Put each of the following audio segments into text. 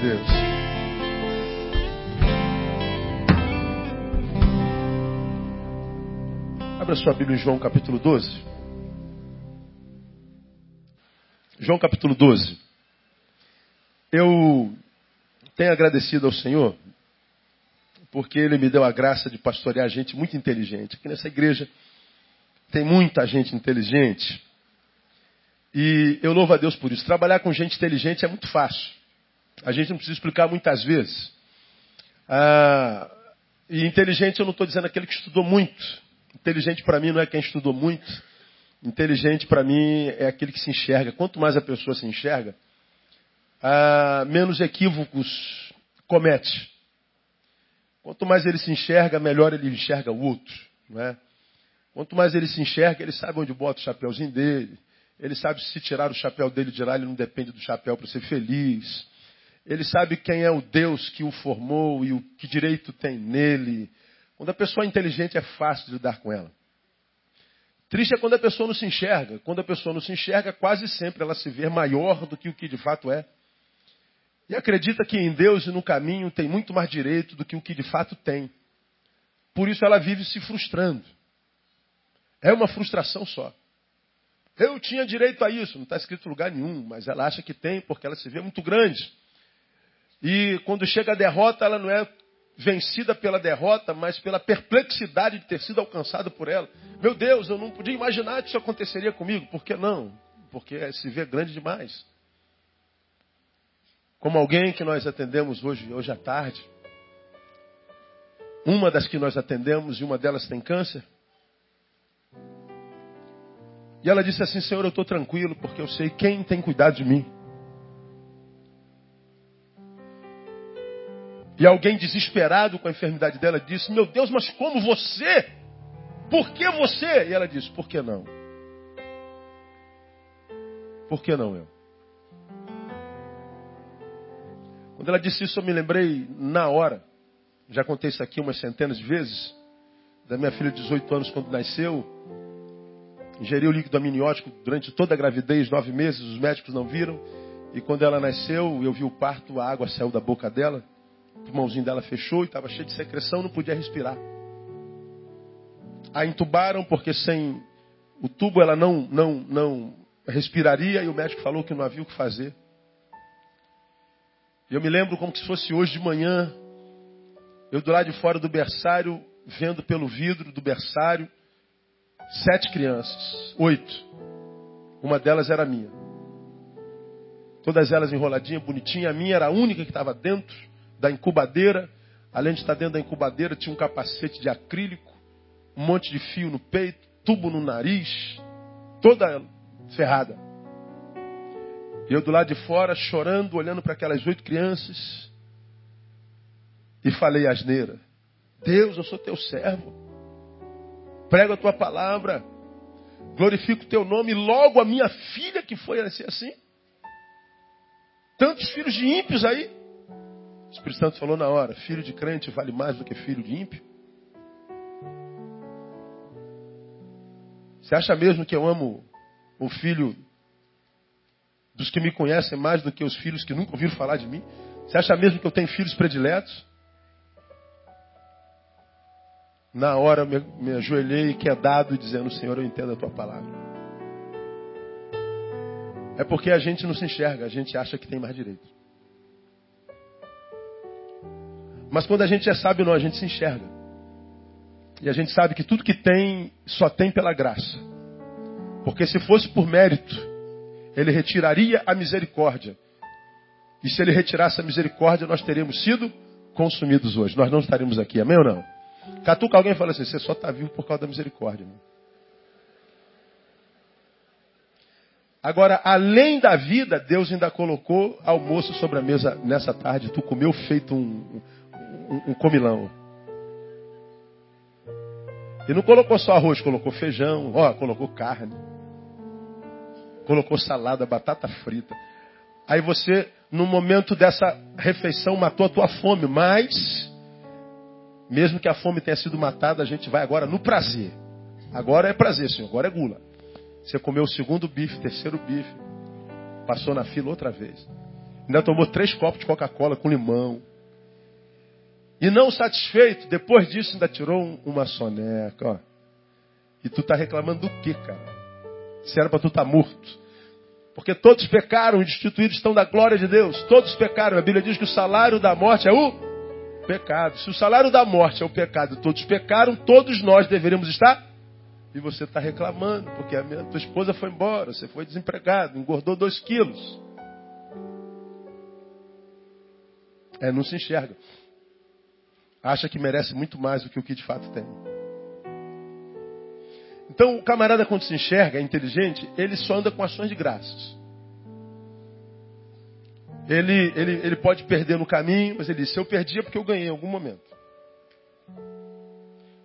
Deus. Abra sua Bíblia em João capítulo 12. João capítulo 12. Eu tenho agradecido ao Senhor porque Ele me deu a graça de pastorear gente muito inteligente. Aqui nessa igreja tem muita gente inteligente. E eu louvo a Deus por isso. Trabalhar com gente inteligente é muito fácil. A gente não precisa explicar muitas vezes. Ah, e inteligente eu não estou dizendo aquele que estudou muito. Inteligente para mim não é quem estudou muito. Inteligente para mim é aquele que se enxerga. Quanto mais a pessoa se enxerga, ah, menos equívocos comete. Quanto mais ele se enxerga, melhor ele enxerga o outro. Não é? Quanto mais ele se enxerga, ele sabe onde bota o chapéuzinho dele. Ele sabe se tirar o chapéu dele de lá, ele não depende do chapéu para ser feliz. Ele sabe quem é o Deus que o formou e o que direito tem nele. Quando a pessoa é inteligente, é fácil de lidar com ela. Triste é quando a pessoa não se enxerga. Quando a pessoa não se enxerga, quase sempre ela se vê maior do que o que de fato é. E acredita que em Deus e no caminho tem muito mais direito do que o que de fato tem. Por isso ela vive se frustrando. É uma frustração só. Eu tinha direito a isso, não está escrito em lugar nenhum, mas ela acha que tem porque ela se vê muito grande. E quando chega a derrota, ela não é vencida pela derrota, mas pela perplexidade de ter sido alcançada por ela. Meu Deus, eu não podia imaginar que isso aconteceria comigo. Por que não? Porque se vê grande demais. Como alguém que nós atendemos hoje, hoje à tarde. Uma das que nós atendemos e uma delas tem câncer. E ela disse assim: Senhor, eu estou tranquilo porque eu sei quem tem cuidado de mim. Alguém desesperado com a enfermidade dela disse: Meu Deus, mas como você? Por que você? E ela disse: Por que não? Por que não eu? Quando ela disse isso, eu me lembrei na hora. Já contei isso aqui umas centenas de vezes. Da minha filha de 18 anos, quando nasceu. Ingeriu líquido amniótico durante toda a gravidez, nove meses. Os médicos não viram. E quando ela nasceu, eu vi o parto, a água saiu da boca dela. Pulmãozinho dela fechou e estava cheio de secreção, não podia respirar. A entubaram porque sem o tubo ela não, não, não respiraria e o médico falou que não havia o que fazer. Eu me lembro como se fosse hoje de manhã, eu do lado de fora do berçário, vendo pelo vidro do berçário, sete crianças, oito. Uma delas era minha. Todas elas enroladinhas, bonitinha. A minha era a única que estava dentro da incubadeira. Além de estar dentro da incubadeira, tinha um capacete de acrílico, um monte de fio no peito, tubo no nariz, toda ferrada. E eu do lado de fora, chorando, olhando para aquelas oito crianças. E falei asneira. Deus, eu sou teu servo. Prego a tua palavra. Glorifico o teu nome. Logo a minha filha que foi assim. assim. Tantos filhos de ímpios aí. O Espírito Santo falou na hora: filho de crente vale mais do que filho de ímpio. Você acha mesmo que eu amo o filho dos que me conhecem mais do que os filhos que nunca ouviram falar de mim? Você acha mesmo que eu tenho filhos prediletos? Na hora me, me ajoelhei quedado dizendo, Senhor, eu entendo a tua palavra. É porque a gente não se enxerga, a gente acha que tem mais direito. Mas quando a gente é sábio, não, a gente se enxerga. E a gente sabe que tudo que tem, só tem pela graça. Porque se fosse por mérito, ele retiraria a misericórdia. E se ele retirasse a misericórdia, nós teríamos sido consumidos hoje. Nós não estaríamos aqui, amém ou não? Catuca alguém e fala assim: você só está vivo por causa da misericórdia. Irmão. Agora, além da vida, Deus ainda colocou almoço sobre a mesa nessa tarde. Tu comeu feito um, um, comilão. E não colocou só arroz, colocou feijão, ó, colocou carne colocou salada, batata frita. Aí você, no momento dessa refeição, matou a tua fome, mas, mesmo que a fome tenha sido matada, a gente vai agora no prazer. Agora é prazer, senhor, agora é gula. Você comeu o segundo bife, terceiro bife, passou na fila outra vez. Ainda tomou três copos de Coca-Cola com limão. E não satisfeito, depois disso ainda tirou uma soneca. Ó. E tu está reclamando do quê, cara? Se era para tu estar tá morto. Porque todos pecaram e destituídos estão da glória de Deus. Todos pecaram. A Bíblia diz que o salário da morte é o pecado. Se o salário da morte é o pecado, todos pecaram, todos nós deveríamos estar. E você está reclamando, porque a minha, tua esposa foi embora, você foi desempregado, engordou dois quilos. É, não se enxerga. Acha que merece muito mais do que o que de fato tem. Então, o camarada, quando se enxerga, é inteligente, ele só anda com ações de graças. Ele, ele, ele pode perder no caminho, mas ele diz: se eu perdi é porque eu ganhei em algum momento.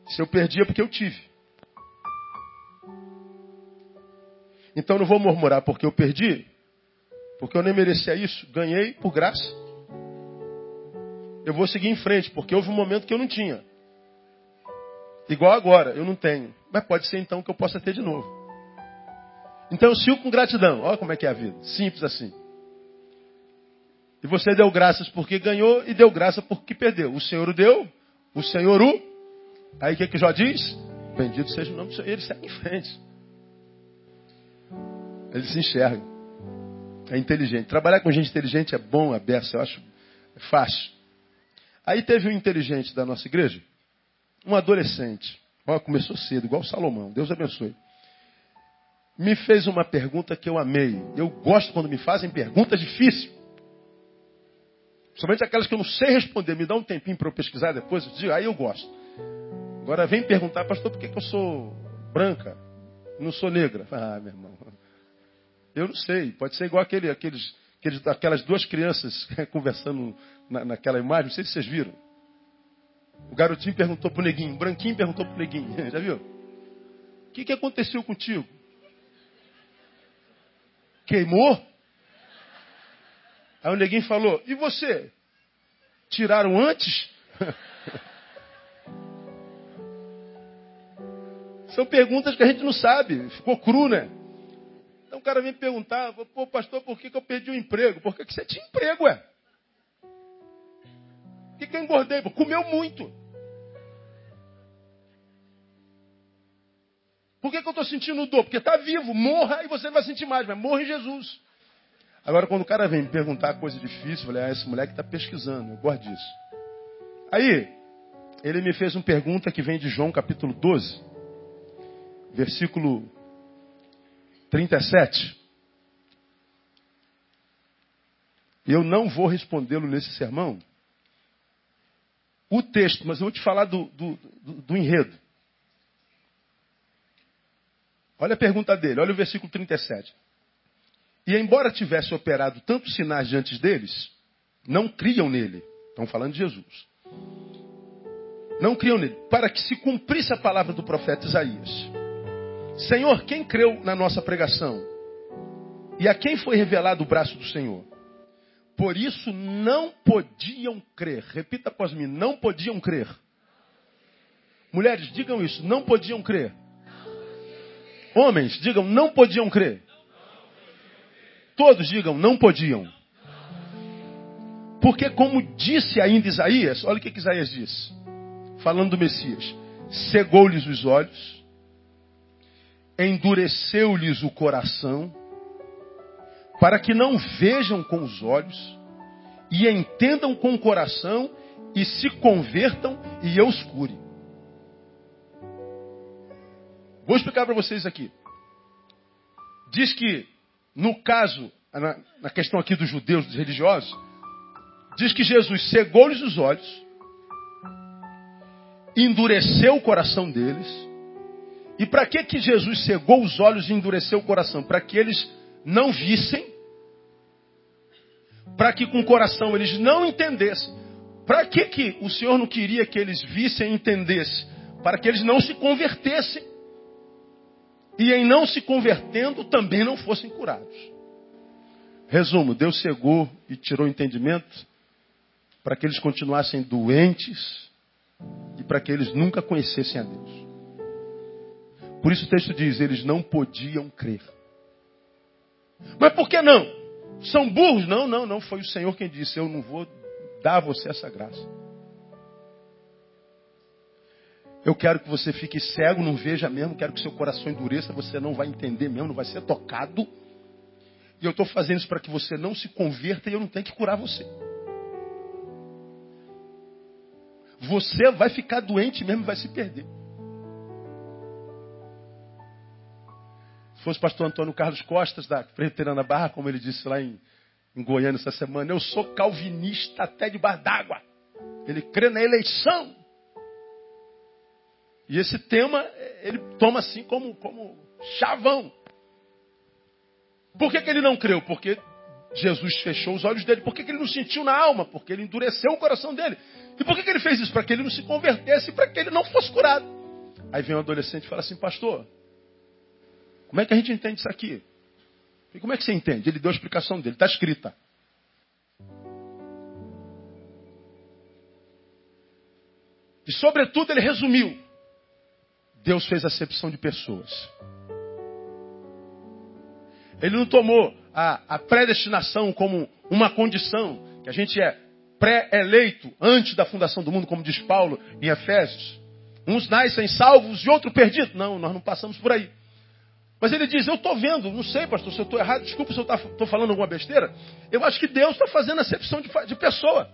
Se eu perdi é porque eu tive. Então não vou murmurar porque eu perdi, porque eu nem merecia isso. Ganhei por graça. Eu vou seguir em frente, porque houve um momento que eu não tinha. Igual agora, eu não tenho. Mas pode ser então que eu possa ter de novo. Então eu sigo com gratidão. Olha como é que é a vida. Simples assim. E você deu graças porque ganhou e deu graça porque perdeu. O Senhor o deu, o Senhor o. Aí o que, que Jó diz? Bendito seja o nome do Senhor. Ele segue em frente. Ele se enxerga. É inteligente. Trabalhar com gente inteligente é bom, é eu acho fácil. Aí teve um inteligente da nossa igreja, um adolescente, ó, começou cedo, igual Salomão, Deus abençoe. Me fez uma pergunta que eu amei. Eu gosto quando me fazem perguntas difíceis. Somente aquelas que eu não sei responder. Me dá um tempinho para eu pesquisar depois. Eu digo, aí eu gosto. Agora vem perguntar, pastor, por que, que eu sou branca? Não sou negra. Ah, meu irmão. Eu não sei. Pode ser igual aquele, aqueles, aquelas duas crianças conversando na, naquela imagem. Não sei se vocês viram. O garotinho perguntou pro neguinho, o branquinho perguntou pro neguinho, já viu? O que, que aconteceu contigo? Queimou? Aí o neguinho falou, e você? Tiraram antes? São perguntas que a gente não sabe, ficou cru, né? Então o cara vem perguntar, pô, pastor, por que, que eu perdi o emprego? Por que, você tinha emprego, ué? Por que, que eu engordei? Comeu muito. Por que, que eu estou sentindo dor? Porque está vivo, morra e você não vai sentir mais, mas morra em Jesus. Agora, quando o cara vem me perguntar coisa difícil, eu falei, ah, esse moleque está pesquisando, eu gosto disso. Aí, ele me fez uma pergunta que vem de João capítulo 12, versículo 37. Eu não vou respondê-lo nesse sermão, o texto, mas eu vou te falar do, do, do, do enredo. Olha a pergunta dele, olha o versículo 37. E embora tivesse operado tantos sinais diante deles, não criam nele. Estão falando de Jesus. Não criam nele. Para que se cumprisse a palavra do profeta Isaías. Senhor, quem creu na nossa pregação? E a quem foi revelado o braço do Senhor? Por isso não podiam crer. Repita após mim: não podiam crer. Mulheres, digam isso: não podiam crer. Homens, digam, não podiam crer. Todos digam, não podiam. Porque, como disse ainda Isaías, olha o que, que Isaías disse, falando do Messias: cegou-lhes os olhos, endureceu-lhes o coração, para que não vejam com os olhos, e entendam com o coração, e se convertam, e eu os cure. Vou explicar para vocês aqui. Diz que, no caso, na, na questão aqui dos judeus, dos religiosos, diz que Jesus cegou-lhes os olhos, endureceu o coração deles. E para que, que Jesus cegou os olhos e endureceu o coração? Para que eles não vissem, para que com o coração eles não entendessem. Para que, que o Senhor não queria que eles vissem e entendessem? Para que eles não se convertessem e em não se convertendo também não fossem curados. Resumo: Deus cegou e tirou o entendimento para que eles continuassem doentes e para que eles nunca conhecessem a Deus. Por isso o texto diz: eles não podiam crer. Mas por que não? são burros. Não, não, não. Foi o Senhor quem disse: Eu não vou dar a você essa graça. Eu quero que você fique cego, não veja mesmo. Quero que seu coração endureça. Você não vai entender mesmo, não vai ser tocado. E eu estou fazendo isso para que você não se converta e eu não tenho que curar você. Você vai ficar doente mesmo, vai se perder. Fosse o pastor Antônio Carlos Costas, da Presbiteriana Barra, como ele disse lá em, em Goiânia essa semana, eu sou calvinista até debaixo d'água. Ele crê na eleição. E esse tema, ele toma assim como, como chavão. Por que, que ele não creu? Porque Jesus fechou os olhos dele. Por que, que ele não sentiu na alma? Porque ele endureceu o coração dele. E por que, que ele fez isso? Para que ele não se convertesse, para que ele não fosse curado. Aí vem um adolescente e fala assim, pastor, como é que a gente entende isso aqui? E como é que você entende? Ele deu a explicação dele, está escrita. E sobretudo ele resumiu. Deus fez acepção de pessoas. Ele não tomou a, a predestinação como uma condição, que a gente é pré-eleito antes da fundação do mundo, como diz Paulo em Efésios. Uns nascem salvos e outros perdidos. Não, nós não passamos por aí. Mas ele diz, eu estou vendo, não sei, pastor, se eu estou errado, desculpa se eu estou falando alguma besteira. Eu acho que Deus está fazendo acepção de, de pessoa.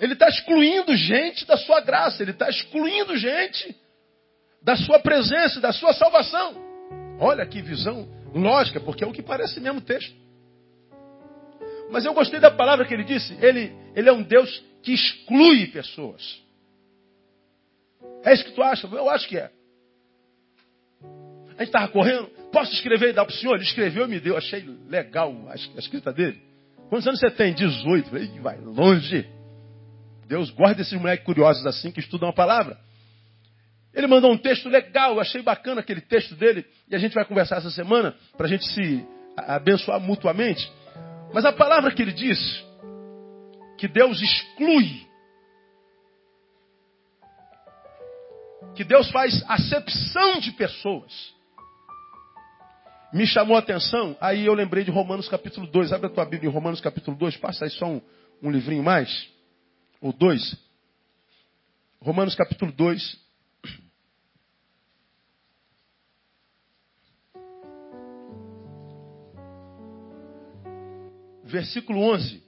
Ele está excluindo gente da sua graça, ele está excluindo gente da sua presença, da sua salvação. Olha que visão lógica, porque é o que parece mesmo o texto. Mas eu gostei da palavra que ele disse. Ele, ele é um Deus que exclui pessoas. É isso que tu acha? Eu acho que é. A gente estava correndo. Posso escrever e dar para o senhor? Ele escreveu e me deu. Achei legal a escrita dele. Quantos anos você tem? 18. Falei, vai longe. Deus guarda desses moleques curiosos assim que estudam a palavra. Ele mandou um texto legal, eu achei bacana aquele texto dele, e a gente vai conversar essa semana para a gente se abençoar mutuamente. Mas a palavra que ele diz, que Deus exclui, que Deus faz acepção de pessoas, me chamou a atenção, aí eu lembrei de Romanos capítulo 2. Abre a tua Bíblia em Romanos capítulo 2, passa aí só um, um livrinho mais, ou dois. Romanos capítulo 2, versículo 11.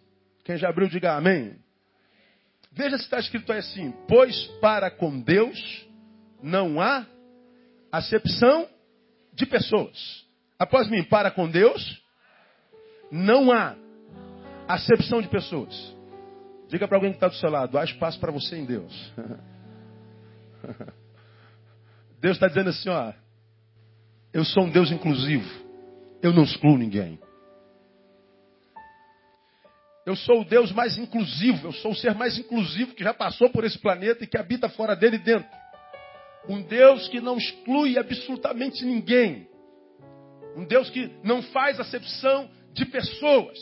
Quem já abriu, diga amém. Veja se está escrito aí assim: Pois para com Deus não há acepção de pessoas. Após mim, para com Deus não há acepção de pessoas. Diga para alguém que está do seu lado: há espaço para você em Deus. Deus está dizendo assim: ó, eu sou um Deus inclusivo. Eu não excluo ninguém. Eu sou o Deus mais inclusivo, eu sou o ser mais inclusivo que já passou por esse planeta e que habita fora dele dentro. Um Deus que não exclui absolutamente ninguém. Um Deus que não faz acepção de pessoas.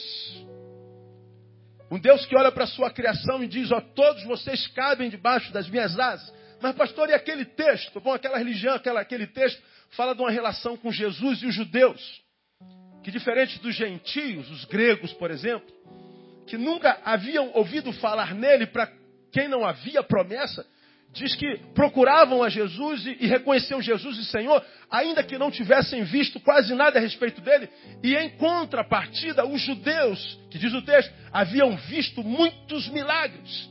Um Deus que olha para a sua criação e diz: Ó, todos vocês cabem debaixo das minhas asas. Mas, pastor, e aquele texto? Bom, aquela religião, aquela, aquele texto, fala de uma relação com Jesus e os judeus. Que diferente dos gentios, os gregos, por exemplo, que nunca haviam ouvido falar nele, para quem não havia promessa, diz que procuravam a Jesus e, e reconheciam Jesus e Senhor, ainda que não tivessem visto quase nada a respeito dele, e em contrapartida, os judeus, que diz o texto, haviam visto muitos milagres.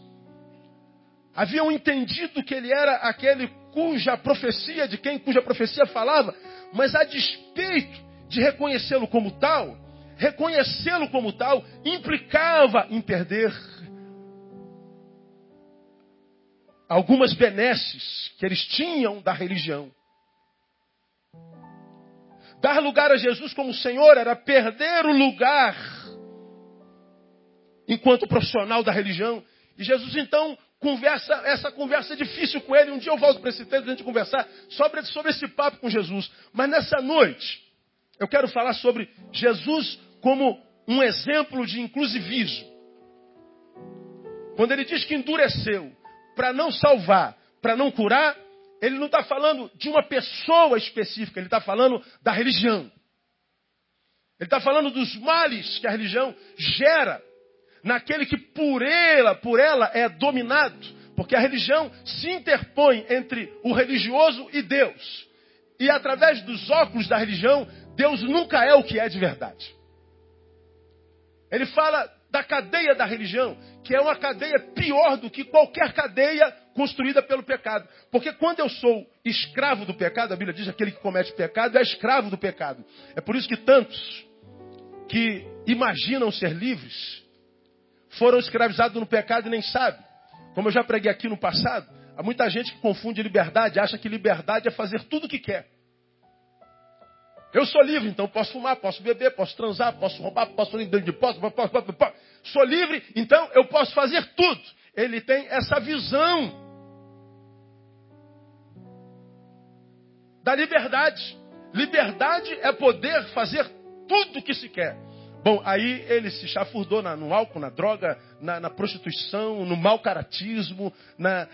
Haviam entendido que ele era aquele cuja profecia, de quem cuja profecia falava, mas a despeito de reconhecê-lo como tal, reconhecê-lo como tal implicava em perder algumas benesses que eles tinham da religião. Dar lugar a Jesus como Senhor era perder o lugar enquanto profissional da religião. E Jesus então conversa essa conversa difícil com ele. Um dia eu volto para esse texto para a gente conversar sobre, sobre esse papo com Jesus. Mas nessa noite, eu quero falar sobre Jesus como um exemplo de inclusivismo. Quando ele diz que endureceu para não salvar, para não curar, ele não está falando de uma pessoa específica, ele está falando da religião. Ele está falando dos males que a religião gera naquele que por ela, por ela é dominado, porque a religião se interpõe entre o religioso e Deus. E através dos óculos da religião, Deus nunca é o que é de verdade. Ele fala da cadeia da religião, que é uma cadeia pior do que qualquer cadeia construída pelo pecado. Porque quando eu sou escravo do pecado, a Bíblia diz que aquele que comete pecado é escravo do pecado. É por isso que tantos que imaginam ser livres foram escravizados no pecado e nem sabem. Como eu já preguei aqui no passado, há muita gente que confunde liberdade, acha que liberdade é fazer tudo o que quer. Eu sou livre, então posso fumar, posso beber, posso transar, posso roubar, posso ir dentro de posse, posso, posso, posso, posso. Sou livre, então eu posso fazer tudo. Ele tem essa visão da liberdade. Liberdade é poder fazer tudo o que se quer. Bom, aí ele se chafurdou na, no álcool, na droga, na, na prostituição, no mau caratismo, na,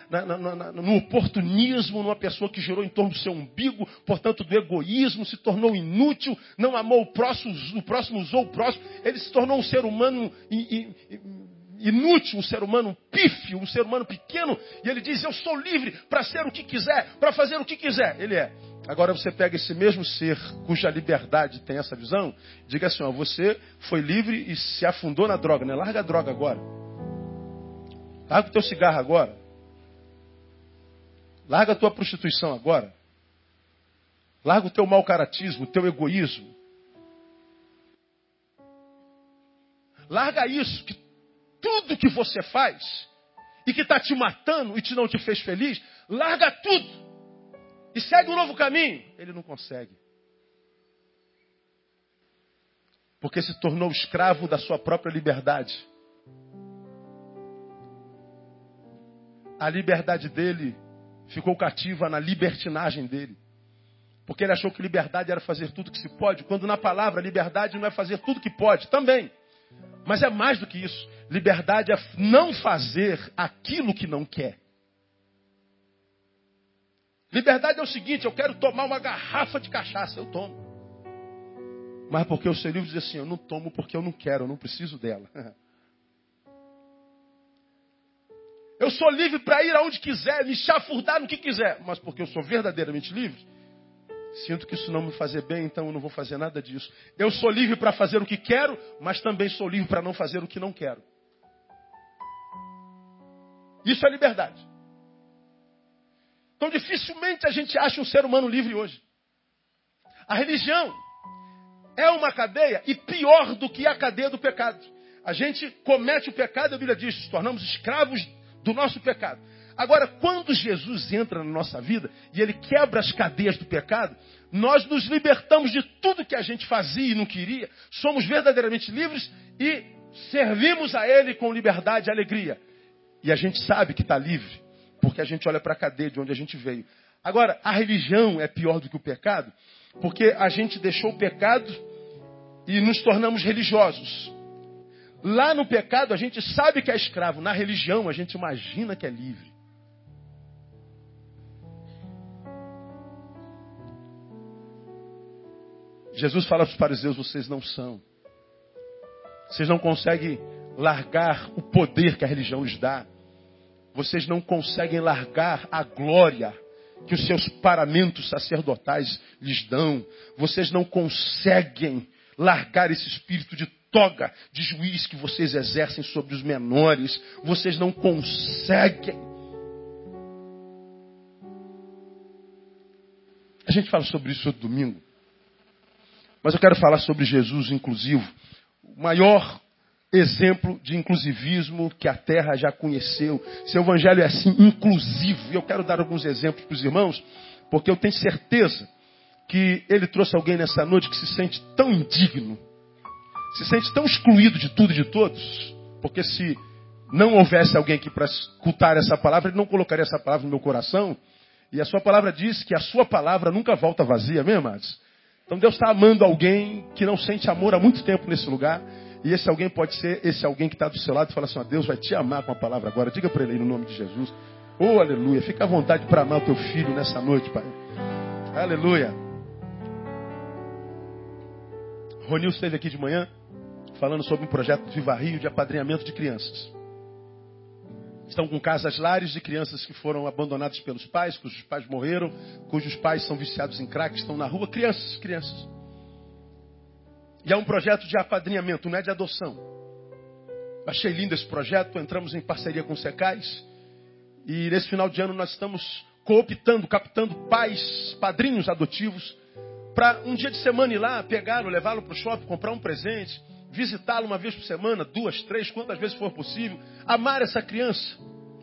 no oportunismo, numa pessoa que girou em torno do seu umbigo, portanto do egoísmo, se tornou inútil, não amou o próximo, o próximo usou o próximo, ele se tornou um ser humano inútil, um ser humano pífio, um ser humano pequeno, e ele diz: Eu sou livre para ser o que quiser, para fazer o que quiser. Ele é. Agora você pega esse mesmo ser cuja liberdade tem essa visão, diga assim: ó, você foi livre e se afundou na droga, né? Larga a droga agora. Larga o teu cigarro agora. Larga a tua prostituição agora. Larga o teu mau caratismo, o teu egoísmo. Larga isso, que tudo que você faz e que está te matando e te não te fez feliz, larga tudo e segue um novo caminho. Ele não consegue. Porque se tornou escravo da sua própria liberdade. A liberdade dele ficou cativa na libertinagem dele. Porque ele achou que liberdade era fazer tudo que se pode, quando na palavra liberdade não é fazer tudo que pode, também. Mas é mais do que isso. Liberdade é não fazer aquilo que não quer. Liberdade é o seguinte: eu quero tomar uma garrafa de cachaça, eu tomo. Mas porque o seu livro diz assim: eu não tomo porque eu não quero, eu não preciso dela. Eu sou livre para ir aonde quiser, me chafurdar no que quiser, mas porque eu sou verdadeiramente livre, sinto que isso não me fazer bem, então eu não vou fazer nada disso. Eu sou livre para fazer o que quero, mas também sou livre para não fazer o que não quero. Isso é liberdade. Então dificilmente a gente acha um ser humano livre hoje. A religião é uma cadeia e pior do que a cadeia do pecado. A gente comete o pecado, a Bíblia diz, tornamos escravos do nosso pecado. Agora, quando Jesus entra na nossa vida e ele quebra as cadeias do pecado, nós nos libertamos de tudo que a gente fazia e não queria, somos verdadeiramente livres e servimos a ele com liberdade e alegria. E a gente sabe que está livre, porque a gente olha para a cadeia de onde a gente veio. Agora, a religião é pior do que o pecado, porque a gente deixou o pecado e nos tornamos religiosos. Lá no pecado a gente sabe que é escravo, na religião a gente imagina que é livre. Jesus fala para os fariseus: vocês não são. Vocês não conseguem largar o poder que a religião lhes dá vocês não conseguem largar a glória que os seus paramentos sacerdotais lhes dão. Vocês não conseguem largar esse espírito de toga de juiz que vocês exercem sobre os menores. Vocês não conseguem. A gente fala sobre isso todo domingo. Mas eu quero falar sobre Jesus inclusivo. O maior exemplo de inclusivismo que a terra já conheceu. Seu evangelho é assim, inclusivo. E eu quero dar alguns exemplos para os irmãos, porque eu tenho certeza que ele trouxe alguém nessa noite que se sente tão indigno, se sente tão excluído de tudo e de todos, porque se não houvesse alguém aqui para escutar essa palavra, ele não colocaria essa palavra no meu coração. E a sua palavra diz que a sua palavra nunca volta vazia, mesmo, amados? Então Deus está amando alguém que não sente amor há muito tempo nesse lugar e esse alguém pode ser esse alguém que está do seu lado e fala assim: ó, Deus vai te amar com a palavra agora. Diga para ele aí no nome de Jesus. Oh, aleluia. Fica à vontade para amar o teu filho nessa noite, Pai. Aleluia. Ronil esteve aqui de manhã falando sobre um projeto Viva Rio de apadrinhamento de crianças. Estão com casas lares de crianças que foram abandonadas pelos pais, cujos pais morreram, cujos pais são viciados em crack, estão na rua. Crianças, crianças. E é um projeto de apadrinhamento, não é de adoção. Achei lindo esse projeto, entramos em parceria com o Secais. E nesse final de ano nós estamos cooptando, captando pais, padrinhos adotivos, para um dia de semana ir lá, pegá-lo, levá-lo para o shopping, comprar um presente, visitá-lo uma vez por semana, duas, três, quantas vezes for possível, amar essa criança,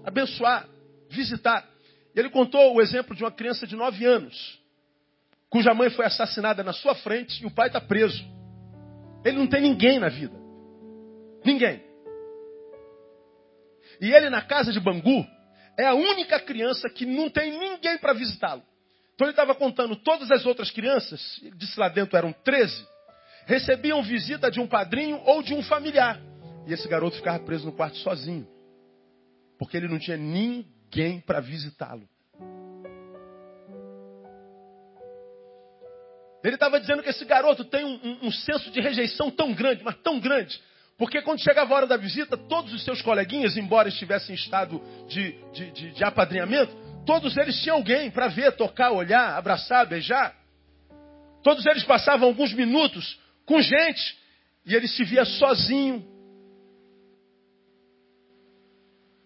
abençoar, visitar. Ele contou o exemplo de uma criança de nove anos, cuja mãe foi assassinada na sua frente e o pai está preso. Ele não tem ninguém na vida. Ninguém. E ele na casa de Bangu é a única criança que não tem ninguém para visitá-lo. Então ele estava contando todas as outras crianças, disse lá dentro eram 13, recebiam visita de um padrinho ou de um familiar. E esse garoto ficava preso no quarto sozinho. Porque ele não tinha ninguém para visitá-lo. Ele estava dizendo que esse garoto tem um, um, um, senso de rejeição tão grande, mas tão grande. Porque quando chegava a hora da visita, todos os seus coleguinhas, embora estivessem em estado de, de, de, de apadrinhamento, todos eles tinham alguém para ver, tocar, olhar, abraçar, beijar. Todos eles passavam alguns minutos com gente. E ele se via sozinho.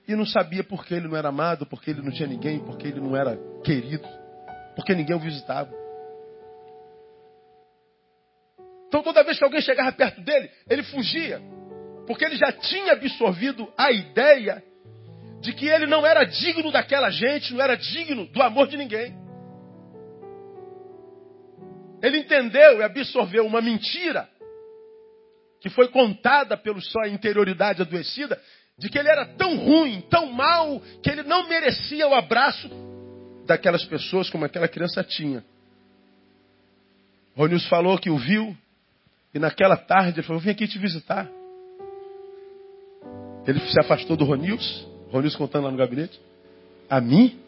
E não sabia porque ele não era amado, porque ele não tinha ninguém, porque ele não era querido, porque ninguém o visitava. Então toda vez que alguém chegava perto dele, ele fugia. Porque ele já tinha absorvido a ideia de que ele não era digno daquela gente, não era digno do amor de ninguém. Ele entendeu e absorveu uma mentira que foi contada pela sua interioridade adoecida, de que ele era tão ruim, tão mal, que ele não merecia o abraço daquelas pessoas como aquela criança tinha. Ronils falou que o viu e naquela tarde ele falou: Vim aqui te visitar. Ele se afastou do Ronils, Ronils contando lá no gabinete. A mim?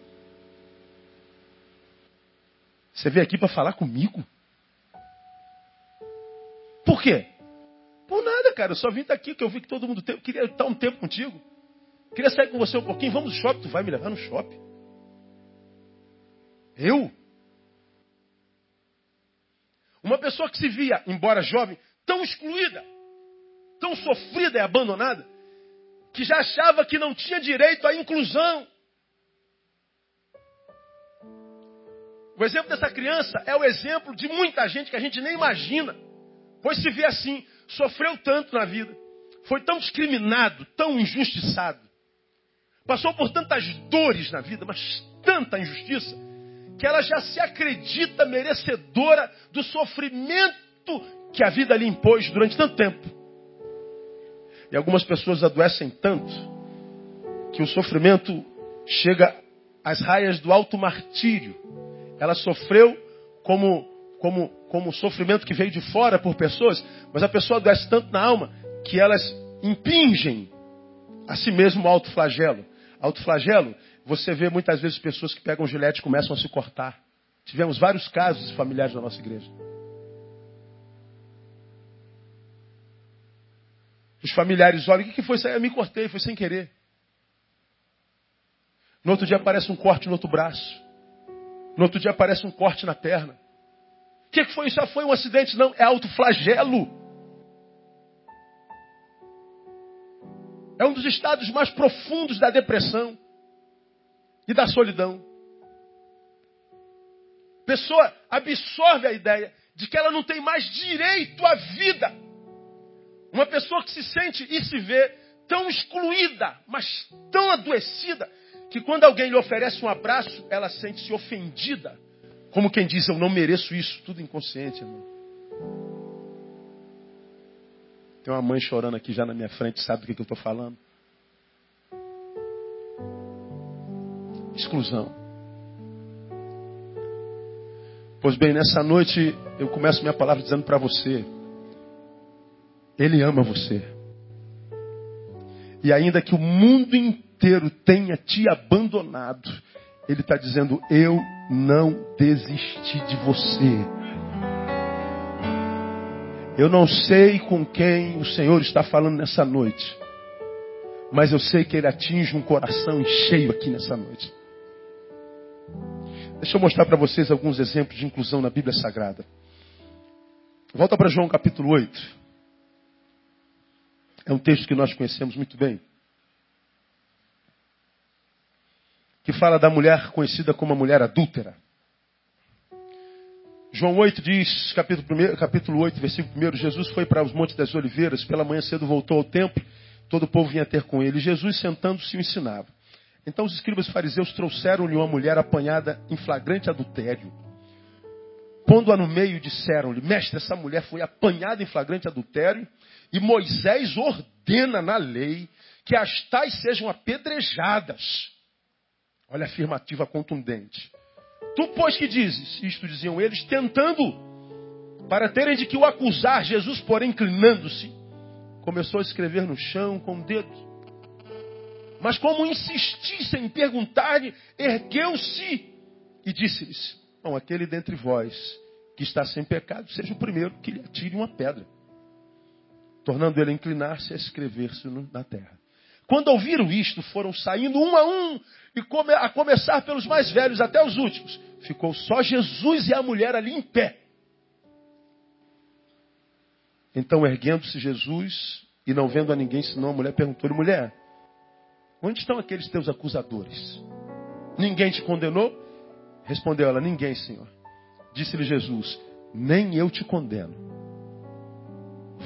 Você veio aqui para falar comigo? Por quê? Por nada, cara. Eu só vim daqui que eu vi que todo mundo tem. Eu queria estar um tempo contigo. Queria sair com você um pouquinho. Vamos no shopping. Tu vai me levar no shopping. Eu? Uma pessoa que se via, embora jovem, tão excluída, tão sofrida e abandonada, que já achava que não tinha direito à inclusão. O exemplo dessa criança é o exemplo de muita gente que a gente nem imagina. Pois se vê assim, sofreu tanto na vida, foi tão discriminado, tão injustiçado, passou por tantas dores na vida, mas tanta injustiça, que ela já se acredita merecedora do sofrimento que a vida lhe impôs durante tanto tempo. E algumas pessoas adoecem tanto que o sofrimento chega às raias do alto martírio. Ela sofreu como como, como sofrimento que veio de fora por pessoas, mas a pessoa adoece tanto na alma que elas impingem a si mesmo o autoflagelo. Autoflagelo, você vê muitas vezes pessoas que pegam gilete e começam a se cortar. Tivemos vários casos familiares na nossa igreja. Os familiares olham, o que foi isso? Eu me cortei, foi sem querer. No outro dia aparece um corte no outro braço. No outro dia aparece um corte na perna. O que, foi isso? Já foi um acidente? Não, é autoflagelo. É um dos estados mais profundos da depressão e da solidão. Pessoa absorve a ideia de que ela não tem mais direito à vida. Uma pessoa que se sente e se vê tão excluída, mas tão adoecida, que quando alguém lhe oferece um abraço, ela sente-se ofendida como quem diz, eu não mereço isso. Tudo inconsciente, irmão. Tem uma mãe chorando aqui já na minha frente, sabe do que, que eu estou falando? Exclusão. Pois bem, nessa noite eu começo minha palavra dizendo para você: Ele ama você. E ainda que o mundo inteiro tenha te abandonado, Ele está dizendo: Eu não desisti de você. Eu não sei com quem o Senhor está falando nessa noite. Mas eu sei que Ele atinge um coração cheio aqui nessa noite. Deixa eu mostrar para vocês alguns exemplos de inclusão na Bíblia Sagrada. Volta para João capítulo 8. É um texto que nós conhecemos muito bem. Que fala da mulher conhecida como a mulher adúltera. João 8 diz, capítulo, 1, capítulo 8, versículo 1, Jesus foi para os Montes das Oliveiras, pela manhã cedo voltou ao templo, todo o povo vinha ter com ele. Jesus, sentando-se, o ensinava. Então os escribas fariseus trouxeram-lhe uma mulher apanhada em flagrante adultério. Pondo-a no meio, disseram-lhe: Mestre, essa mulher foi apanhada em flagrante adultério, e Moisés ordena na lei que as tais sejam apedrejadas. Olha a afirmativa contundente. Tu, pois, que dizes? Isto diziam eles, tentando, para terem de que o acusar. Jesus, porém, inclinando-se, começou a escrever no chão com o dedo. Mas como insistissem em perguntar-lhe, ergueu-se e disse-lhes: Bom, aquele dentre vós que está sem pecado, seja o primeiro que lhe atire uma pedra. Tornando ele a inclinar-se a escrever-se na terra. Quando ouviram isto, foram saindo um a um, e a começar pelos mais velhos até os últimos. Ficou só Jesus e a mulher ali em pé. Então, erguendo-se Jesus, e não vendo a ninguém senão a mulher, perguntou-lhe: Mulher, Onde estão aqueles teus acusadores? Ninguém te condenou? Respondeu ela: Ninguém, Senhor. Disse-lhe Jesus: Nem eu te condeno.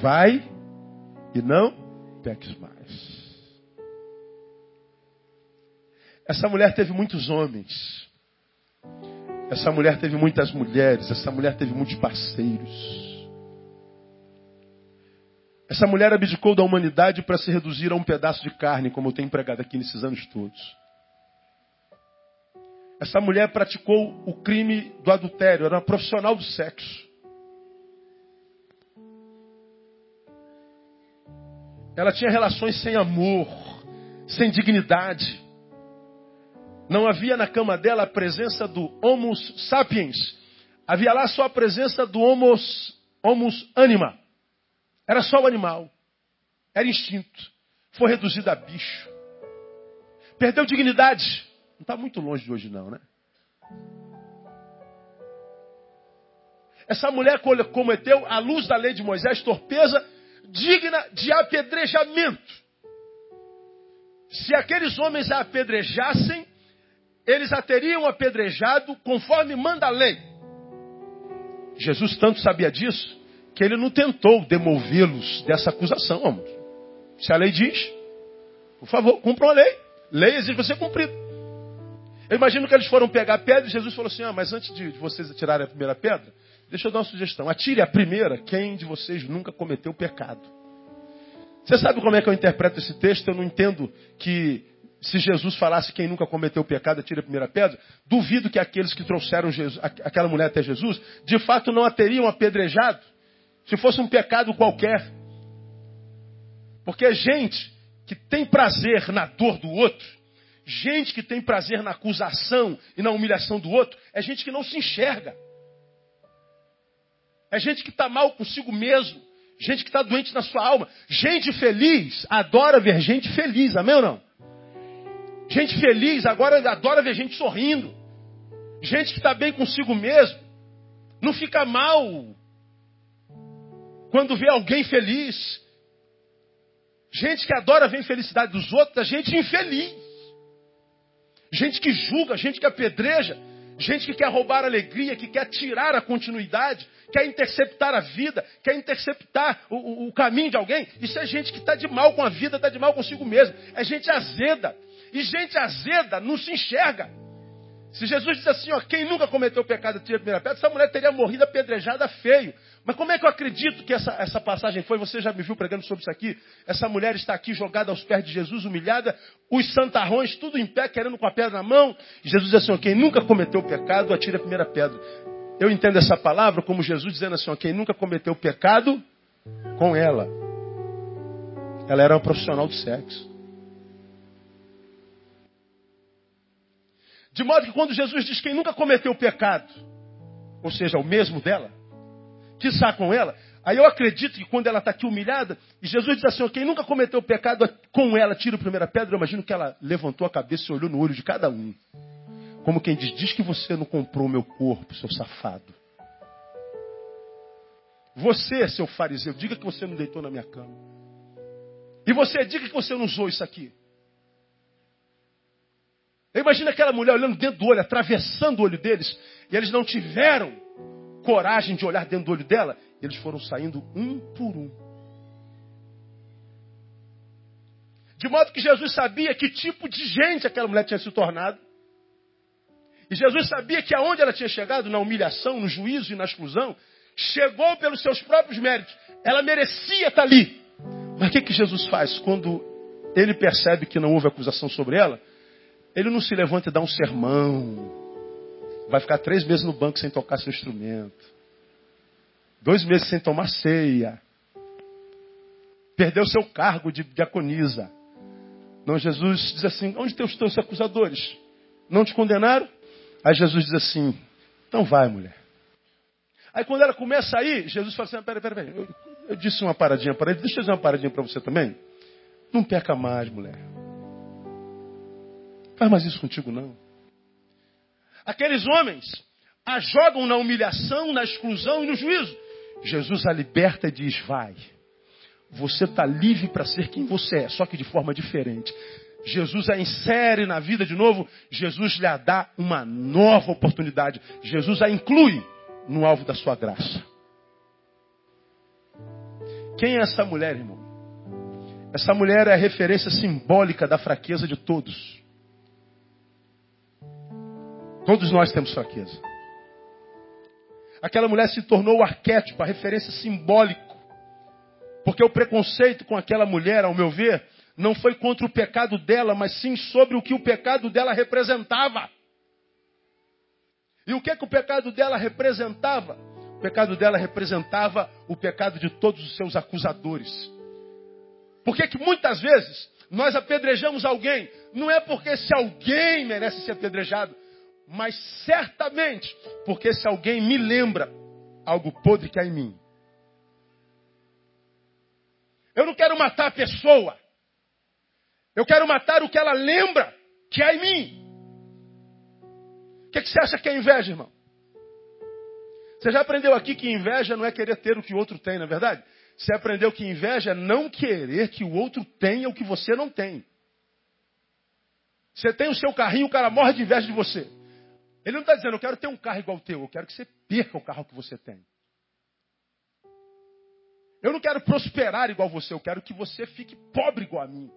Vai e não peques mais. Essa mulher teve muitos homens. Essa mulher teve muitas mulheres. Essa mulher teve muitos parceiros. Essa mulher abdicou da humanidade para se reduzir a um pedaço de carne, como eu tenho pregado aqui nesses anos todos. Essa mulher praticou o crime do adultério, era uma profissional do sexo. Ela tinha relações sem amor, sem dignidade. Não havia na cama dela a presença do Homo sapiens. Havia lá só a presença do Homos, homus anima. Era só o animal. Era instinto. Foi reduzido a bicho. Perdeu dignidade. Não está muito longe de hoje, não, né? Essa mulher cometeu, à luz da lei de Moisés, torpeza digna de apedrejamento. Se aqueles homens a apedrejassem, eles a teriam apedrejado conforme manda a lei. Jesus tanto sabia disso que ele não tentou demovê-los dessa acusação. Amor. Se a lei diz, por favor, cumpram a lei. Lei exige você cumprir. Eu imagino que eles foram pegar a pedra e Jesus falou assim: ah, mas antes de vocês atirarem a primeira pedra, deixa eu dar uma sugestão. Atire a primeira quem de vocês nunca cometeu pecado. Você sabe como é que eu interpreto esse texto? Eu não entendo que se Jesus falasse quem nunca cometeu pecado, atire a primeira pedra. Duvido que aqueles que trouxeram Jesus, aquela mulher até Jesus, de fato não a teriam apedrejado. Se fosse um pecado qualquer. Porque é gente que tem prazer na dor do outro, gente que tem prazer na acusação e na humilhação do outro, é gente que não se enxerga. É gente que está mal consigo mesmo. Gente que está doente na sua alma. Gente feliz adora ver gente feliz, amém ou não? Gente feliz agora adora ver gente sorrindo. Gente que está bem consigo mesmo. Não fica mal quando vê alguém feliz. Gente que adora ver a felicidade dos outros, a gente infeliz. Gente que julga, gente que apedreja, gente que quer roubar a alegria, que quer tirar a continuidade, quer interceptar a vida, quer interceptar o, o, o caminho de alguém. Isso é gente que está de mal com a vida, está de mal consigo mesmo. É gente azeda. E gente azeda não se enxerga. Se Jesus disse assim, ó, quem nunca cometeu pecado tira a primeira pedra, essa mulher teria morrido apedrejada feio. Mas como é que eu acredito que essa, essa passagem foi? Você já me viu pregando sobre isso aqui? Essa mulher está aqui jogada aos pés de Jesus, humilhada, os santarrões tudo em pé, querendo com a pedra na mão. Jesus diz assim, ó, quem nunca cometeu pecado, atira a primeira pedra. Eu entendo essa palavra como Jesus dizendo assim, ó, quem nunca cometeu pecado, com ela. Ela era uma profissional do sexo. De modo que quando Jesus diz quem nunca cometeu pecado, ou seja, o mesmo dela, está com ela, Aí eu acredito que quando ela está aqui humilhada, e Jesus diz assim: quem nunca cometeu pecado com ela, tira a primeira pedra. Eu imagino que ela levantou a cabeça e olhou no olho de cada um. Como quem diz: diz que você não comprou o meu corpo, seu safado. Você, seu fariseu, diga que você não deitou na minha cama. E você, diga que você não usou isso aqui. Eu imagino aquela mulher olhando dentro do olho, atravessando o olho deles, e eles não tiveram coragem de olhar dentro do olho dela, eles foram saindo um por um. De modo que Jesus sabia que tipo de gente aquela mulher tinha se tornado. E Jesus sabia que aonde ela tinha chegado, na humilhação, no juízo e na exclusão, chegou pelos seus próprios méritos. Ela merecia estar ali. Mas o que, que Jesus faz quando ele percebe que não houve acusação sobre ela? Ele não se levanta e dá um sermão. Vai ficar três meses no banco sem tocar seu instrumento. Dois meses sem tomar ceia. Perdeu seu cargo de diaconisa. Não, Jesus diz assim: onde estão os teus acusadores? Não te condenaram? Aí Jesus diz assim: então vai, mulher. Aí quando ela começa a ir, Jesus fala assim: peraí, peraí, peraí. Eu, eu disse uma paradinha para ele, deixa eu dizer uma paradinha para você também. Não peca mais, mulher. Faz mais isso contigo, não. Aqueles homens a jogam na humilhação, na exclusão e no juízo. Jesus a liberta e diz: Vai, você está livre para ser quem você é, só que de forma diferente. Jesus a insere na vida de novo, Jesus lhe dá uma nova oportunidade. Jesus a inclui no alvo da sua graça. Quem é essa mulher, irmão? Essa mulher é a referência simbólica da fraqueza de todos. Todos nós temos fraqueza. Aquela mulher se tornou o arquétipo, a referência simbólico. Porque o preconceito com aquela mulher, ao meu ver, não foi contra o pecado dela, mas sim sobre o que o pecado dela representava. E o que, que o pecado dela representava? O pecado dela representava o pecado de todos os seus acusadores. Por que, que muitas vezes nós apedrejamos alguém? Não é porque se alguém merece ser apedrejado, mas certamente porque se alguém me lembra algo podre que há em mim. Eu não quero matar a pessoa. Eu quero matar o que ela lembra que há em mim. O que, que você acha que é inveja, irmão? Você já aprendeu aqui que inveja não é querer ter o que o outro tem, não é verdade? Você aprendeu que inveja é não querer que o outro tenha o que você não tem. Você tem o seu carrinho, o cara morre de inveja de você. Ele não está dizendo, eu quero ter um carro igual ao teu, eu quero que você perca o carro que você tem. Eu não quero prosperar igual você, eu quero que você fique pobre igual a mim.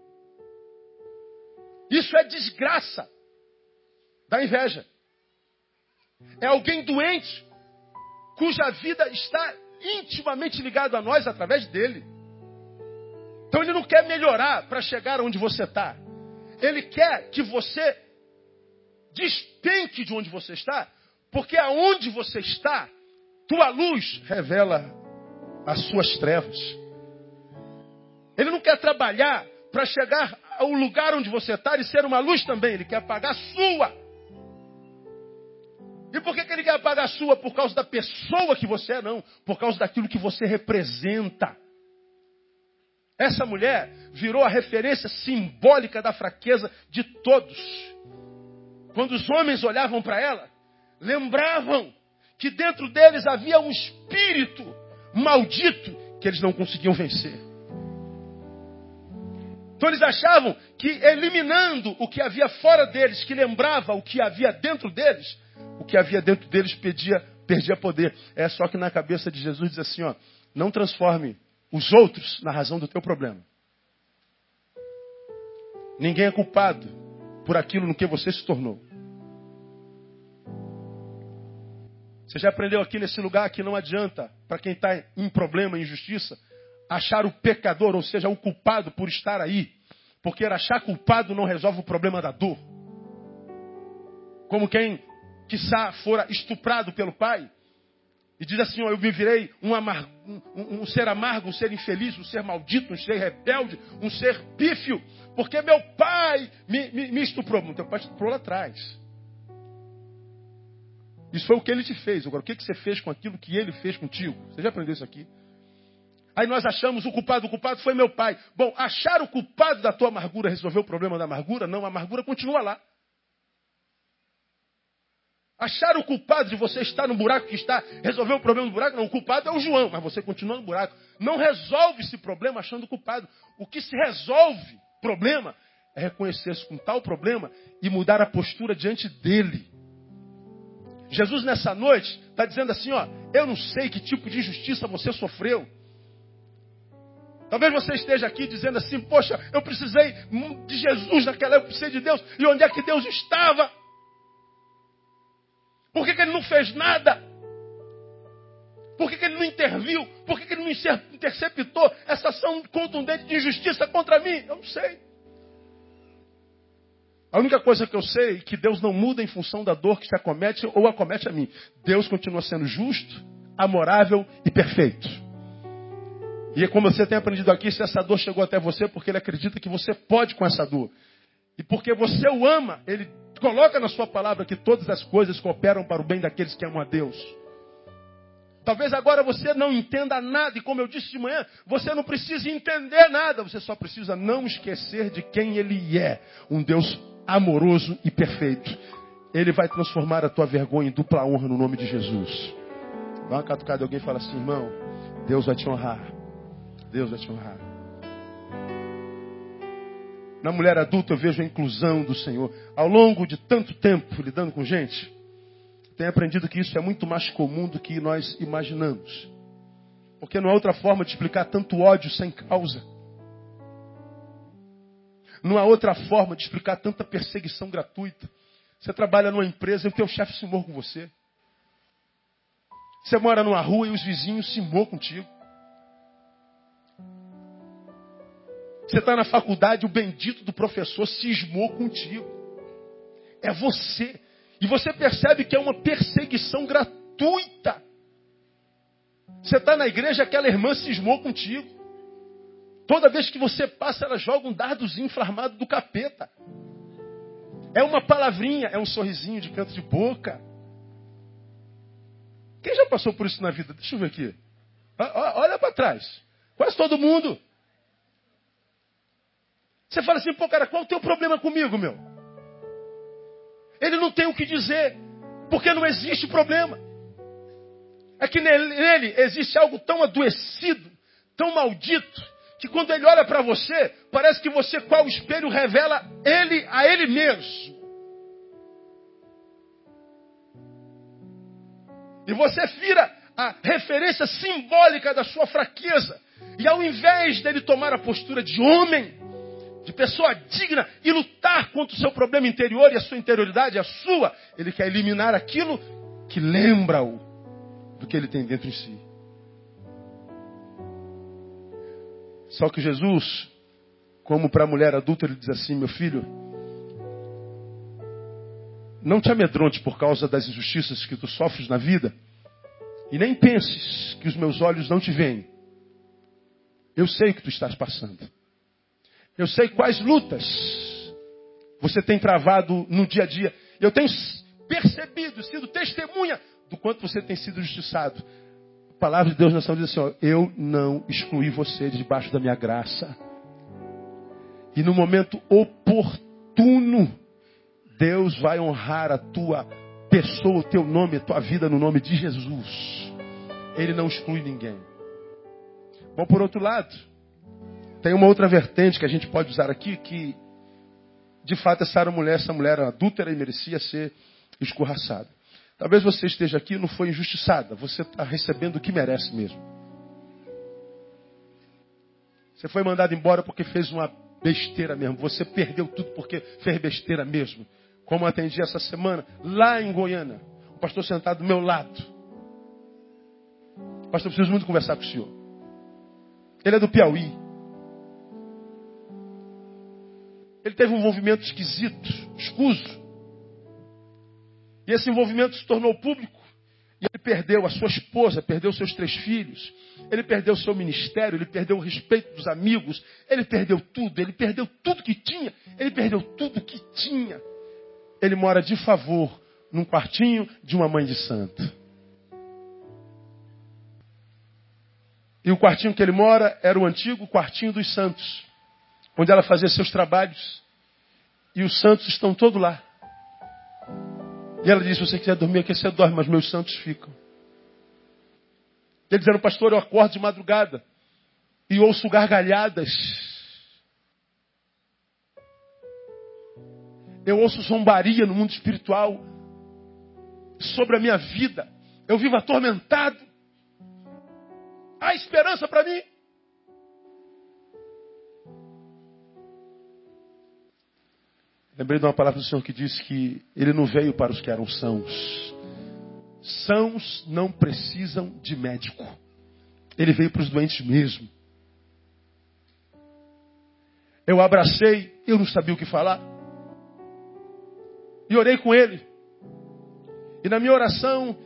Isso é desgraça da inveja. É alguém doente, cuja vida está intimamente ligada a nós através dele. Então ele não quer melhorar para chegar onde você está. Ele quer que você despenque de onde você está, porque aonde você está, tua luz revela as suas trevas. Ele não quer trabalhar para chegar ao lugar onde você está e ser uma luz também, ele quer apagar a sua. E por que, que ele quer apagar a sua? Por causa da pessoa que você é, não. Por causa daquilo que você representa. Essa mulher virou a referência simbólica da fraqueza de todos. Quando os homens olhavam para ela, lembravam que dentro deles havia um espírito maldito que eles não conseguiam vencer. Então eles achavam que eliminando o que havia fora deles, que lembrava o que havia dentro deles, o que havia dentro deles pedia, perdia poder. É só que na cabeça de Jesus diz assim, ó, não transforme os outros na razão do teu problema. Ninguém é culpado por aquilo no que você se tornou. Você já aprendeu aqui nesse lugar que não adianta, para quem está em problema, em injustiça, achar o pecador, ou seja, o culpado por estar aí. Porque achar culpado não resolve o problema da dor. Como quem, quiçá, fora estuprado pelo pai e diz assim: ó, Eu me virei um, um, um, ser amargo, um ser infeliz, um ser maldito, um ser rebelde, um ser pífio, porque meu pai me, me, me estuprou. Meu pai estuprou lá atrás. Isso foi o que ele te fez. Agora, o que você fez com aquilo que ele fez contigo? Você já aprendeu isso aqui? Aí nós achamos o culpado, o culpado foi meu pai. Bom, achar o culpado da tua amargura resolveu o problema da amargura? Não, a amargura continua lá. Achar o culpado de você estar no buraco que está, resolveu o problema do buraco? Não, o culpado é o João, mas você continua no buraco. Não resolve esse problema achando o culpado. O que se resolve problema é reconhecer-se com tal problema e mudar a postura diante dele. Jesus nessa noite está dizendo assim, ó, eu não sei que tipo de injustiça você sofreu. Talvez você esteja aqui dizendo assim, poxa, eu precisei de Jesus naquela época, eu precisei de Deus. E onde é que Deus estava? Por que, que ele não fez nada? Por que, que ele não interviu? Por que, que ele não interceptou essa ação contundente de injustiça contra mim? Eu não sei. A única coisa que eu sei é que Deus não muda em função da dor que se acomete ou acomete a mim. Deus continua sendo justo, amorável e perfeito. E é como você tem aprendido aqui, se essa dor chegou até você, porque ele acredita que você pode com essa dor. E porque você o ama, ele coloca na sua palavra que todas as coisas cooperam para o bem daqueles que amam a Deus. Talvez agora você não entenda nada, e como eu disse de manhã, você não precisa entender nada, você só precisa não esquecer de quem Ele é. Um Deus amoroso e perfeito. Ele vai transformar a tua vergonha em dupla honra no nome de Jesus. Dá uma catucada alguém e fala assim, irmão, Deus vai te honrar. Deus vai te honrar. Na mulher adulta eu vejo a inclusão do Senhor. Ao longo de tanto tempo lidando com gente, tenho aprendido que isso é muito mais comum do que nós imaginamos. Porque não há outra forma de explicar tanto ódio sem causa. Não há outra forma de explicar tanta perseguição gratuita. Você trabalha numa empresa e o teu chefe se morre com você. Você mora numa rua e os vizinhos se morram contigo. Você está na faculdade, o bendito do professor cismou contigo. É você. E você percebe que é uma perseguição gratuita. Você está na igreja, aquela irmã cismou contigo. Toda vez que você passa, ela joga um dardozinho inflamado do capeta. É uma palavrinha, é um sorrisinho de canto de boca. Quem já passou por isso na vida? Deixa eu ver aqui. Olha para trás. Quase todo mundo. Você fala assim, pô, cara, qual o teu problema comigo, meu? Ele não tem o que dizer, porque não existe problema. É que nele, existe algo tão adoecido, tão maldito, que quando ele olha para você, parece que você, qual espelho, revela ele a ele mesmo. E você vira a referência simbólica da sua fraqueza. E ao invés dele tomar a postura de homem, de pessoa digna e lutar contra o seu problema interior e a sua interioridade, a sua. Ele quer eliminar aquilo que lembra-o do que ele tem dentro de si. Só que Jesus, como para a mulher adulta, ele diz assim: meu filho, não te amedronte por causa das injustiças que tu sofres na vida, e nem penses que os meus olhos não te veem. Eu sei o que tu estás passando. Eu sei quais lutas você tem travado no dia a dia. Eu tenho percebido, sido testemunha do quanto você tem sido justiçado. A palavra de Deus na diz assim: ó, eu não excluí você debaixo da minha graça. E no momento oportuno, Deus vai honrar a tua pessoa, o teu nome, a tua vida no nome de Jesus. Ele não exclui ninguém. Bom, por outro lado, tem uma outra vertente que a gente pode usar aqui, que de fato essa mulher, essa mulher adúltera e merecia ser escorraçada. Talvez você esteja aqui e não foi injustiçada, você está recebendo o que merece mesmo. Você foi mandado embora porque fez uma besteira mesmo. Você perdeu tudo porque fez besteira mesmo. Como atendi essa semana, lá em Goiânia. O pastor sentado do meu lado. Pastor, preciso muito conversar com o senhor. Ele é do Piauí. Ele teve um envolvimento esquisito, escuso. E esse envolvimento se tornou público. E ele perdeu a sua esposa, perdeu seus três filhos. Ele perdeu seu ministério, ele perdeu o respeito dos amigos. Ele perdeu tudo, ele perdeu tudo que tinha. Ele perdeu tudo que tinha. Ele mora de favor num quartinho de uma mãe de santo. E o quartinho que ele mora era o antigo quartinho dos santos, onde ela fazia seus trabalhos. E os santos estão todos lá. E ela disse: Se você quiser dormir aqui, você dorme, mas meus santos ficam. Ele dizendo: Pastor, eu acordo de madrugada e ouço gargalhadas. Eu ouço zombaria no mundo espiritual sobre a minha vida. Eu vivo atormentado. Há esperança para mim. Lembrei de uma palavra do Senhor que diz que Ele não veio para os que eram sãos. Sãos não precisam de médico. Ele veio para os doentes mesmo. Eu abracei, eu não sabia o que falar. E orei com ele. E na minha oração,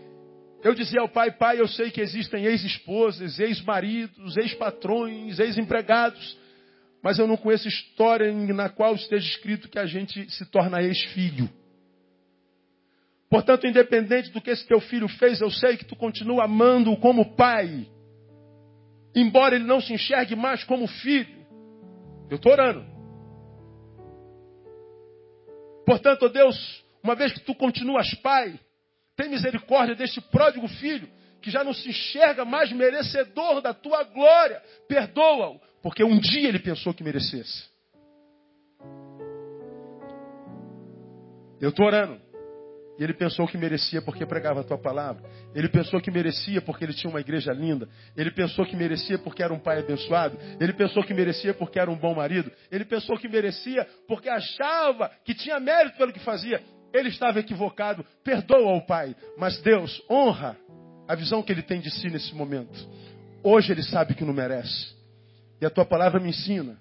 eu dizia ao pai: Pai, eu sei que existem ex-esposas, ex-maridos, ex-patrões, ex-empregados mas eu não conheço história na qual esteja escrito que a gente se torna ex-filho. Portanto, independente do que esse teu filho fez, eu sei que tu continua amando-o como pai. Embora ele não se enxergue mais como filho. Eu estou orando. Portanto, oh Deus, uma vez que tu continuas pai, tem misericórdia deste pródigo filho, que já não se enxerga mais merecedor da tua glória. Perdoa-o, porque um dia ele pensou que merecesse. Eu estou orando. E ele pensou que merecia porque pregava a tua palavra. Ele pensou que merecia porque ele tinha uma igreja linda. Ele pensou que merecia porque era um pai abençoado. Ele pensou que merecia porque era um bom marido. Ele pensou que merecia porque achava que tinha mérito pelo que fazia. Ele estava equivocado. Perdoa o pai. Mas Deus honra a visão que ele tem de si nesse momento. Hoje ele sabe que não merece. E a tua palavra me ensina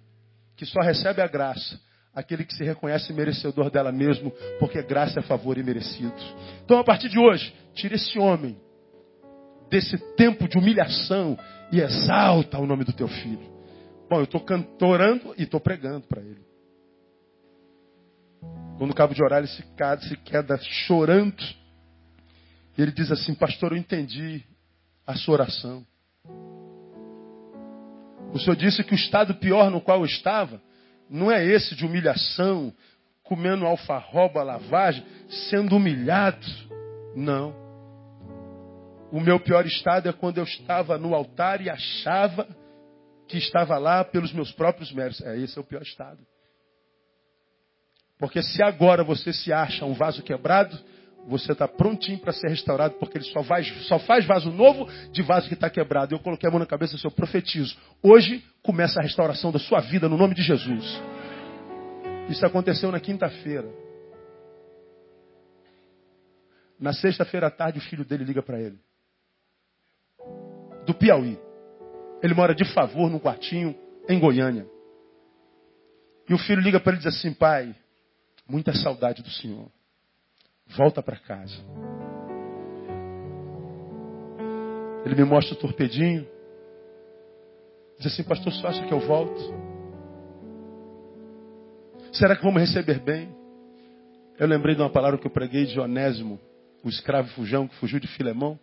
que só recebe a graça aquele que se reconhece merecedor dela mesmo, porque graça é favor e merecido. Então, a partir de hoje, tira esse homem desse tempo de humilhação e exalta o nome do teu filho. Bom, eu estou cantorando e estou pregando para ele. Quando o cabo de orar, ele se, se queda chorando. Ele diz assim, pastor, eu entendi a sua oração. O Senhor disse que o estado pior no qual eu estava não é esse de humilhação, comendo alfarroba, lavagem, sendo humilhado. Não. O meu pior estado é quando eu estava no altar e achava que estava lá pelos meus próprios méritos. É, esse é o pior estado. Porque se agora você se acha um vaso quebrado, você está prontinho para ser restaurado, porque ele só faz, só faz vaso novo de vaso que está quebrado. Eu coloquei a mão na cabeça e eu profetizo. Hoje começa a restauração da sua vida no nome de Jesus. Isso aconteceu na quinta-feira. Na sexta-feira à tarde, o filho dele liga para ele. Do Piauí. Ele mora de favor num quartinho em Goiânia. E o filho liga para ele e diz assim: Pai, muita saudade do Senhor. Volta para casa. Ele me mostra o torpedinho. Diz assim, pastor, você acha que eu volto? Será que vamos receber bem? Eu lembrei de uma palavra que eu preguei de Onésimo, o escravo fujão que fugiu de Filemão.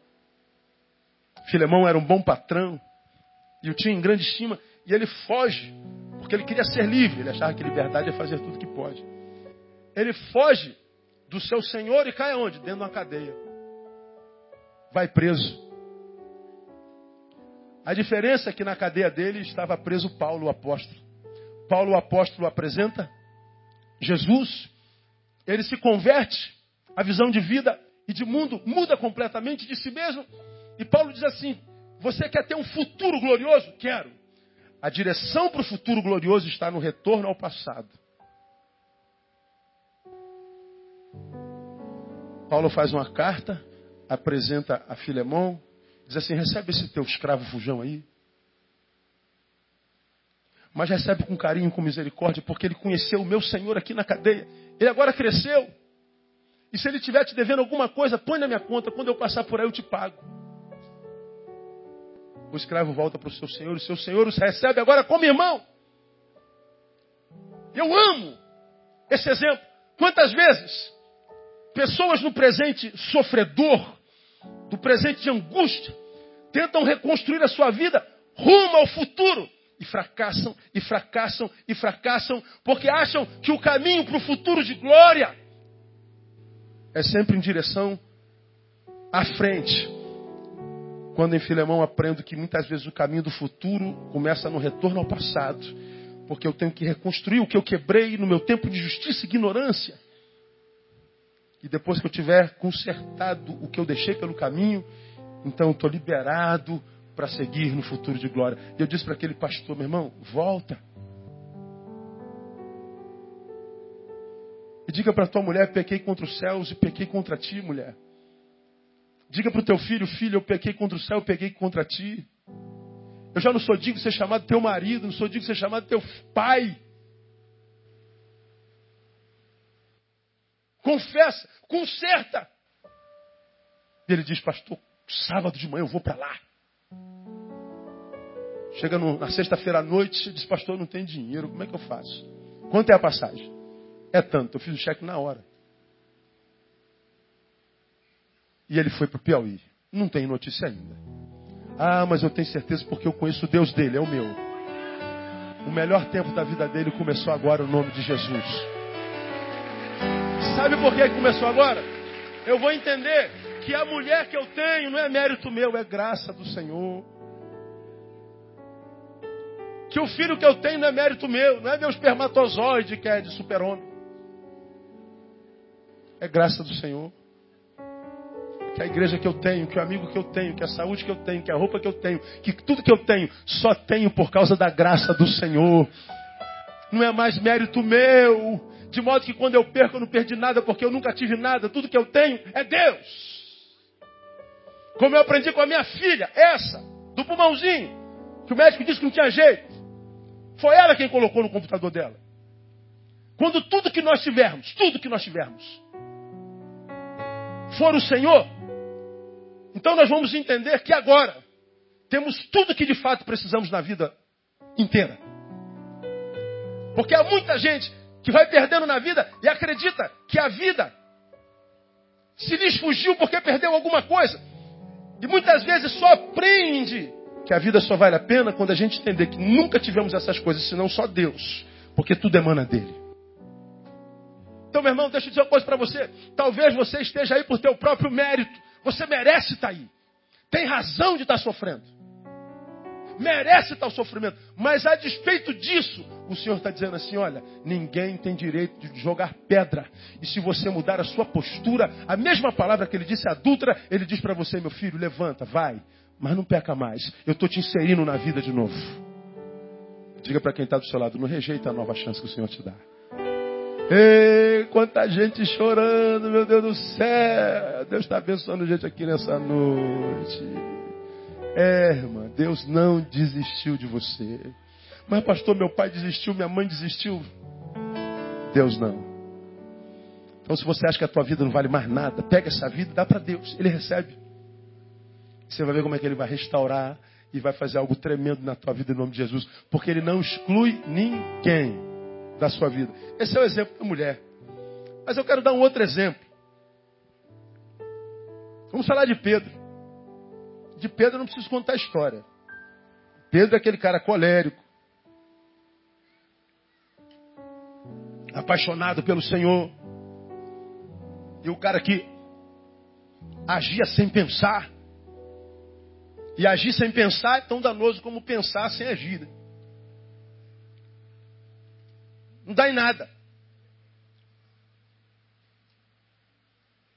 Filemão era um bom patrão e o tinha em grande estima e ele foge porque ele queria ser livre. Ele achava que liberdade é fazer tudo que pode. Ele foge do seu senhor e cai aonde? Dentro de uma cadeia. Vai preso. A diferença é que na cadeia dele estava preso Paulo, o apóstolo. Paulo, o apóstolo, apresenta Jesus. Ele se converte, a visão de vida e de mundo muda completamente de si mesmo. E Paulo diz assim: Você quer ter um futuro glorioso? Quero. A direção para o futuro glorioso está no retorno ao passado. Paulo faz uma carta, apresenta a Filemão, diz assim: recebe esse teu escravo fujão aí. Mas recebe com carinho, com misericórdia, porque ele conheceu o meu Senhor aqui na cadeia. Ele agora cresceu. E se ele estiver te devendo alguma coisa, põe na minha conta, quando eu passar por aí eu te pago. O escravo volta para o seu senhor, o seu senhor os recebe agora como irmão. Eu amo esse exemplo. Quantas vezes Pessoas no presente sofredor, do presente de angústia, tentam reconstruir a sua vida rumo ao futuro. E fracassam, e fracassam, e fracassam, porque acham que o caminho para o futuro de glória é sempre em direção à frente. Quando em Filemão aprendo que muitas vezes o caminho do futuro começa no retorno ao passado, porque eu tenho que reconstruir o que eu quebrei no meu tempo de justiça e ignorância. E depois que eu tiver consertado o que eu deixei pelo caminho, então eu estou liberado para seguir no futuro de glória. E eu disse para aquele pastor, meu irmão, volta. E diga para tua mulher, pequei contra os céus e pequei contra ti, mulher. Diga para o teu filho, filho, eu pequei contra o céu, eu pequei contra ti. Eu já não sou digno de ser chamado teu marido, não sou digno de ser chamado teu pai. Confessa, conserta. E ele diz, pastor, sábado de manhã eu vou para lá. Chega no, na sexta-feira à noite, diz, pastor, não tem dinheiro, como é que eu faço? Quanto é a passagem? É tanto, eu fiz o cheque na hora. E ele foi para o Piauí. Não tem notícia ainda. Ah, mas eu tenho certeza porque eu conheço o Deus dele, é o meu. O melhor tempo da vida dele começou agora, o nome de Jesus. Sabe por que começou agora? Eu vou entender que a mulher que eu tenho não é mérito meu, é graça do Senhor. Que o filho que eu tenho não é mérito meu, não é meu espermatozoide que é de super-homem. É graça do Senhor que a igreja que eu tenho, que o amigo que eu tenho, que a saúde que eu tenho, que a roupa que eu tenho, que tudo que eu tenho, só tenho por causa da graça do Senhor. Não é mais mérito meu, de modo que quando eu perco eu não perdi nada, porque eu nunca tive nada, tudo que eu tenho é Deus. Como eu aprendi com a minha filha, essa, do pulmãozinho, que o médico disse que não tinha jeito. Foi ela quem colocou no computador dela. Quando tudo que nós tivermos, tudo que nós tivermos, for o Senhor, então nós vamos entender que agora temos tudo que de fato precisamos na vida inteira. Porque há muita gente que vai perdendo na vida e acredita que a vida se lhes fugiu porque perdeu alguma coisa. E muitas vezes só aprende que a vida só vale a pena quando a gente entender que nunca tivemos essas coisas, senão só Deus. Porque tudo emana dele. Então, meu irmão, deixa eu dizer uma coisa para você. Talvez você esteja aí por teu próprio mérito. Você merece estar aí. Tem razão de estar sofrendo. Merece o sofrimento. Mas a despeito disso, o Senhor está dizendo assim: olha, ninguém tem direito de jogar pedra. E se você mudar a sua postura, a mesma palavra que ele disse adulta, ele diz para você, meu filho, levanta, vai. Mas não peca mais. Eu estou te inserindo na vida de novo. Diga para quem está do seu lado, não rejeita a nova chance que o Senhor te dá. Ei, quanta gente chorando, meu Deus do céu. Deus está abençoando gente aqui nessa noite. É, irmã, Deus não desistiu de você. Mas, pastor, meu pai desistiu, minha mãe desistiu. Deus não. Então, se você acha que a tua vida não vale mais nada, pega essa vida e dá para Deus. Ele recebe. Você vai ver como é que ele vai restaurar e vai fazer algo tremendo na tua vida em nome de Jesus. Porque ele não exclui ninguém da sua vida. Esse é o exemplo da mulher. Mas eu quero dar um outro exemplo. Vamos falar de Pedro. De Pedro não preciso contar a história. Pedro é aquele cara colérico, apaixonado pelo Senhor, e o cara que agia sem pensar. E agir sem pensar é tão danoso como pensar sem agir. Né? Não dá em nada.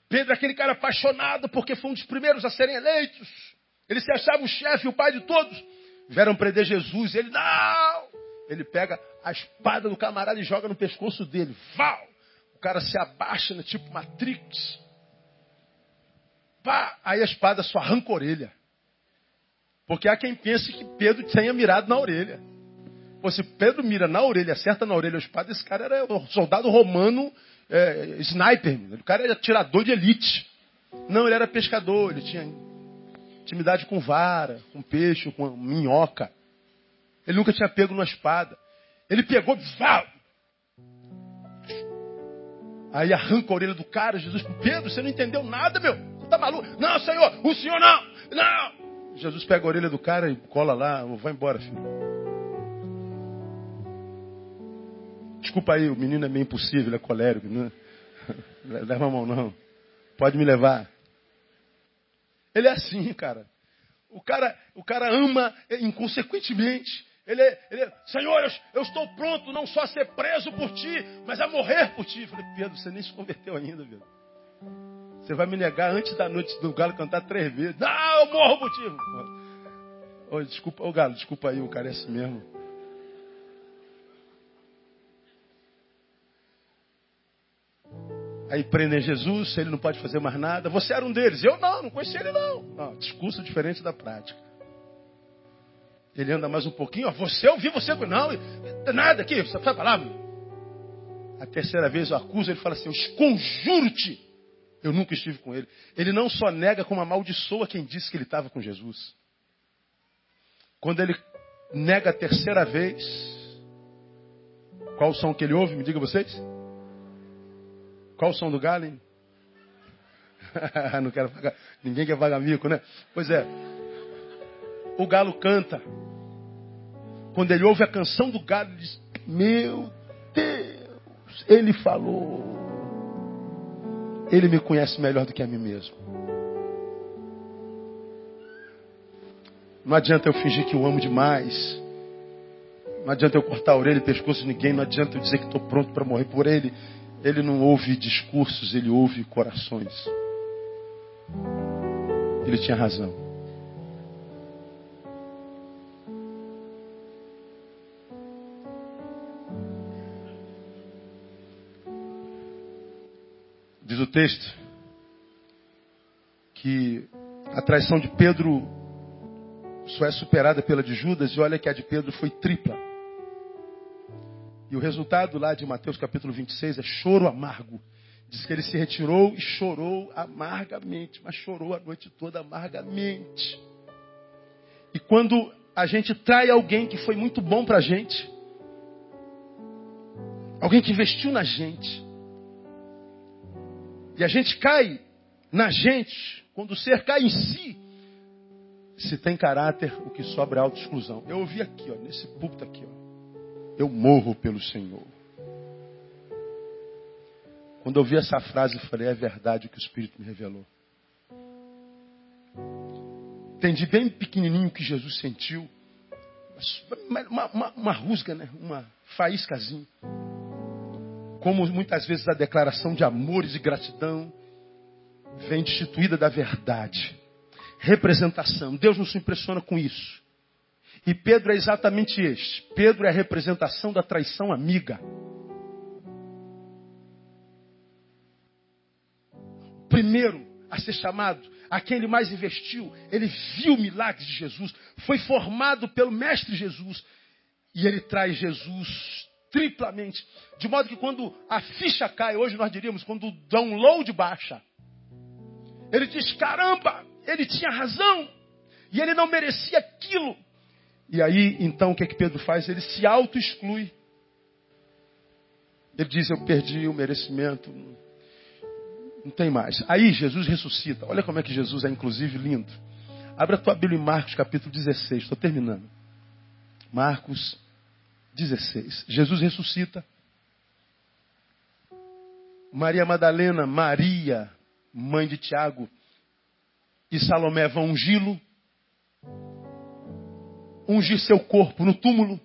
Pedro é aquele cara apaixonado porque foi um dos primeiros a serem eleitos. Ele se achava o chefe, o pai de todos. Vieram prender Jesus. Ele, não! Ele pega a espada do camarada e joga no pescoço dele. Val! O cara se abaixa, né, tipo Matrix. Pá! Aí a espada só arranca a orelha. Porque há quem pense que Pedro tenha mirado na orelha. Pô, se Pedro mira na orelha, acerta na orelha a espada, esse cara era um soldado romano, é, sniper. O cara era tirador de elite. Não, ele era pescador, ele tinha intimidade com vara, com peixe, com minhoca. Ele nunca tinha pego numa espada. Ele pegou, vá! Aí arranca a orelha do cara, Jesus, Pedro, você não entendeu nada, meu. Você tá maluco? Não, Senhor, o Senhor não, não. Jesus pega a orelha do cara e cola lá, vai embora, filho. Desculpa aí, o menino é meio impossível, é colérico. Não... Leva a mão, não. Pode me levar. Ele é assim, cara. O cara, o cara ama inconsequentemente. Ele é, ele é Senhor, eu, eu, estou pronto não só a ser preso por ti, mas a morrer por ti. Eu falei, Pedro, você nem se converteu ainda, Pedro. Você vai me negar antes da noite do galo cantar três vezes. Não, eu morro por ti. Oh, desculpa, ô oh, galo, desculpa aí, o cara é assim mesmo. Aí prendem Jesus, ele não pode fazer mais nada. Você era um deles. Eu não, não conhecia ele não. não discurso diferente da prática. Ele anda mais um pouquinho. Ó, você, eu vi você. Não, nada aqui, você sabe a palavra? A terceira vez eu acuso, ele fala assim, eu esconjuro-te. Eu nunca estive com ele. Ele não só nega, como amaldiçoa quem disse que ele estava com Jesus. Quando ele nega a terceira vez, qual o som que ele ouve? Me diga vocês. Qual o som do galo, hein? Não quero pagar. Ninguém quer pagar mico, né? Pois é. O galo canta. Quando ele ouve a canção do galo, ele diz: Meu Deus, ele falou. Ele me conhece melhor do que a mim mesmo. Não adianta eu fingir que eu amo demais. Não adianta eu cortar a orelha e pescoço de ninguém. Não adianta eu dizer que estou pronto para morrer por ele. Ele não ouve discursos, ele ouve corações. Ele tinha razão. Diz o texto que a traição de Pedro só é superada pela de Judas, e olha que a de Pedro foi tripla. E o resultado lá de Mateus capítulo 26 é choro amargo. Diz que ele se retirou e chorou amargamente, mas chorou a noite toda amargamente. E quando a gente trai alguém que foi muito bom para a gente, alguém que investiu na gente, e a gente cai na gente, quando o ser cai em si, se tem caráter, o que sobra é autoexclusão. Eu ouvi aqui, ó, nesse púlpito aqui, ó. Eu morro pelo Senhor. Quando eu ouvi essa frase, falei: é verdade o que o Espírito me revelou. Entendi bem pequenininho o que Jesus sentiu. Uma, uma, uma rusga, né? uma faíscazinha. Como muitas vezes a declaração de amores e gratidão vem destituída da verdade. Representação. Deus não se impressiona com isso. E Pedro é exatamente este. Pedro é a representação da traição amiga. Primeiro a ser chamado, a quem ele mais investiu, ele viu o milagre de Jesus, foi formado pelo Mestre Jesus, e ele traz Jesus triplamente. De modo que quando a ficha cai, hoje nós diríamos, quando o download baixa, ele diz: caramba, ele tinha razão, e ele não merecia aquilo. E aí, então, o que é que Pedro faz? Ele se auto-exclui. Ele diz: Eu perdi o merecimento. Não tem mais. Aí Jesus ressuscita. Olha como é que Jesus é, inclusive, lindo. Abra a tua Bíblia em Marcos, capítulo 16. Estou terminando. Marcos 16. Jesus ressuscita. Maria Madalena, Maria, mãe de Tiago, e Salomé vão ungí-lo ungir seu corpo no túmulo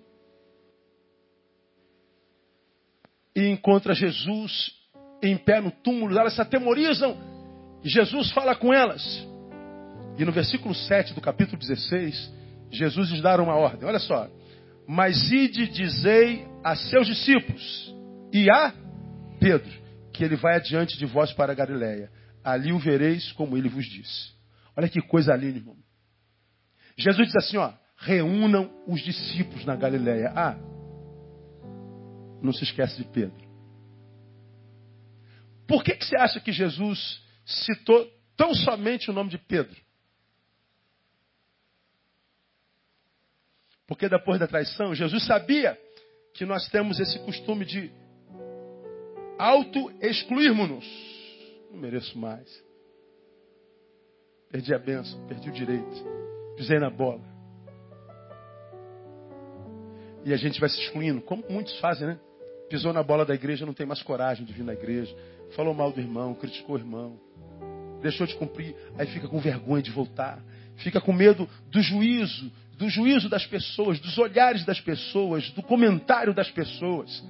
e encontra Jesus em pé no túmulo. Elas se atemorizam e Jesus fala com elas. E no versículo 7 do capítulo 16, Jesus lhes dá uma ordem. Olha só. Mas ide dizei a seus discípulos e a Pedro que ele vai adiante de vós para Galiléia. Ali o vereis como ele vos disse. Olha que coisa linda, irmão. Jesus diz assim, ó, reúnam os discípulos na Galiléia. Ah, não se esquece de Pedro. Por que, que você acha que Jesus citou tão somente o nome de Pedro? Porque depois da traição, Jesus sabia que nós temos esse costume de auto-excluirmos-nos. Não mereço mais. Perdi a bênção, perdi o direito. pisei na bola. E a gente vai se excluindo, como muitos fazem, né? Pisou na bola da igreja, não tem mais coragem de vir na igreja. Falou mal do irmão, criticou o irmão. Deixou de cumprir, aí fica com vergonha de voltar. Fica com medo do juízo, do juízo das pessoas, dos olhares das pessoas, do comentário das pessoas.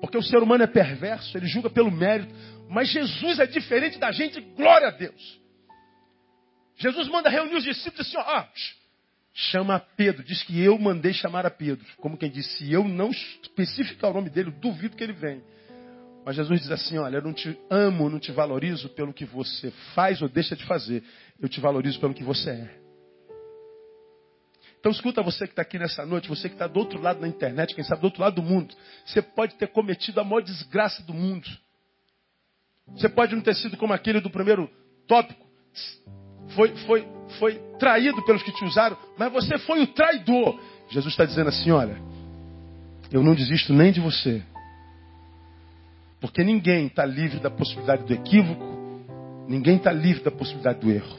Porque o ser humano é perverso, ele julga pelo mérito. Mas Jesus é diferente da gente, glória a Deus. Jesus manda reunir os discípulos assim, ó, chama Pedro. Diz que eu mandei chamar a Pedro. Como quem disse, se eu não especificar o nome dele, duvido que ele venha. Mas Jesus diz assim, olha, eu não te amo, não te valorizo pelo que você faz ou deixa de fazer. Eu te valorizo pelo que você é. Então escuta você que está aqui nessa noite, você que está do outro lado da internet, quem sabe do outro lado do mundo. Você pode ter cometido a maior desgraça do mundo. Você pode não ter sido como aquele do primeiro tópico, foi, foi, foi traído pelos que te usaram, mas você foi o traidor. Jesus está dizendo assim: olha, eu não desisto nem de você. Porque ninguém está livre da possibilidade do equívoco, ninguém está livre da possibilidade do erro.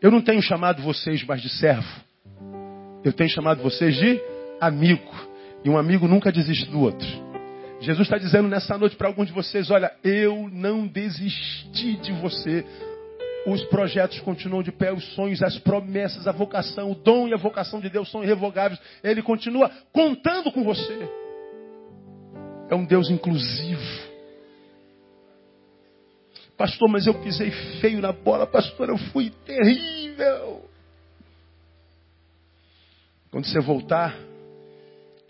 Eu não tenho chamado vocês mais de servo, eu tenho chamado vocês de amigo. E um amigo nunca desiste do outro. Jesus está dizendo nessa noite para alguns de vocês: olha, eu não desisti de você. Os projetos continuam de pé, os sonhos, as promessas, a vocação, o dom e a vocação de Deus são irrevogáveis. Ele continua contando com você. É um Deus inclusivo. Pastor, mas eu pisei feio na bola, pastor, eu fui terrível. Quando você voltar,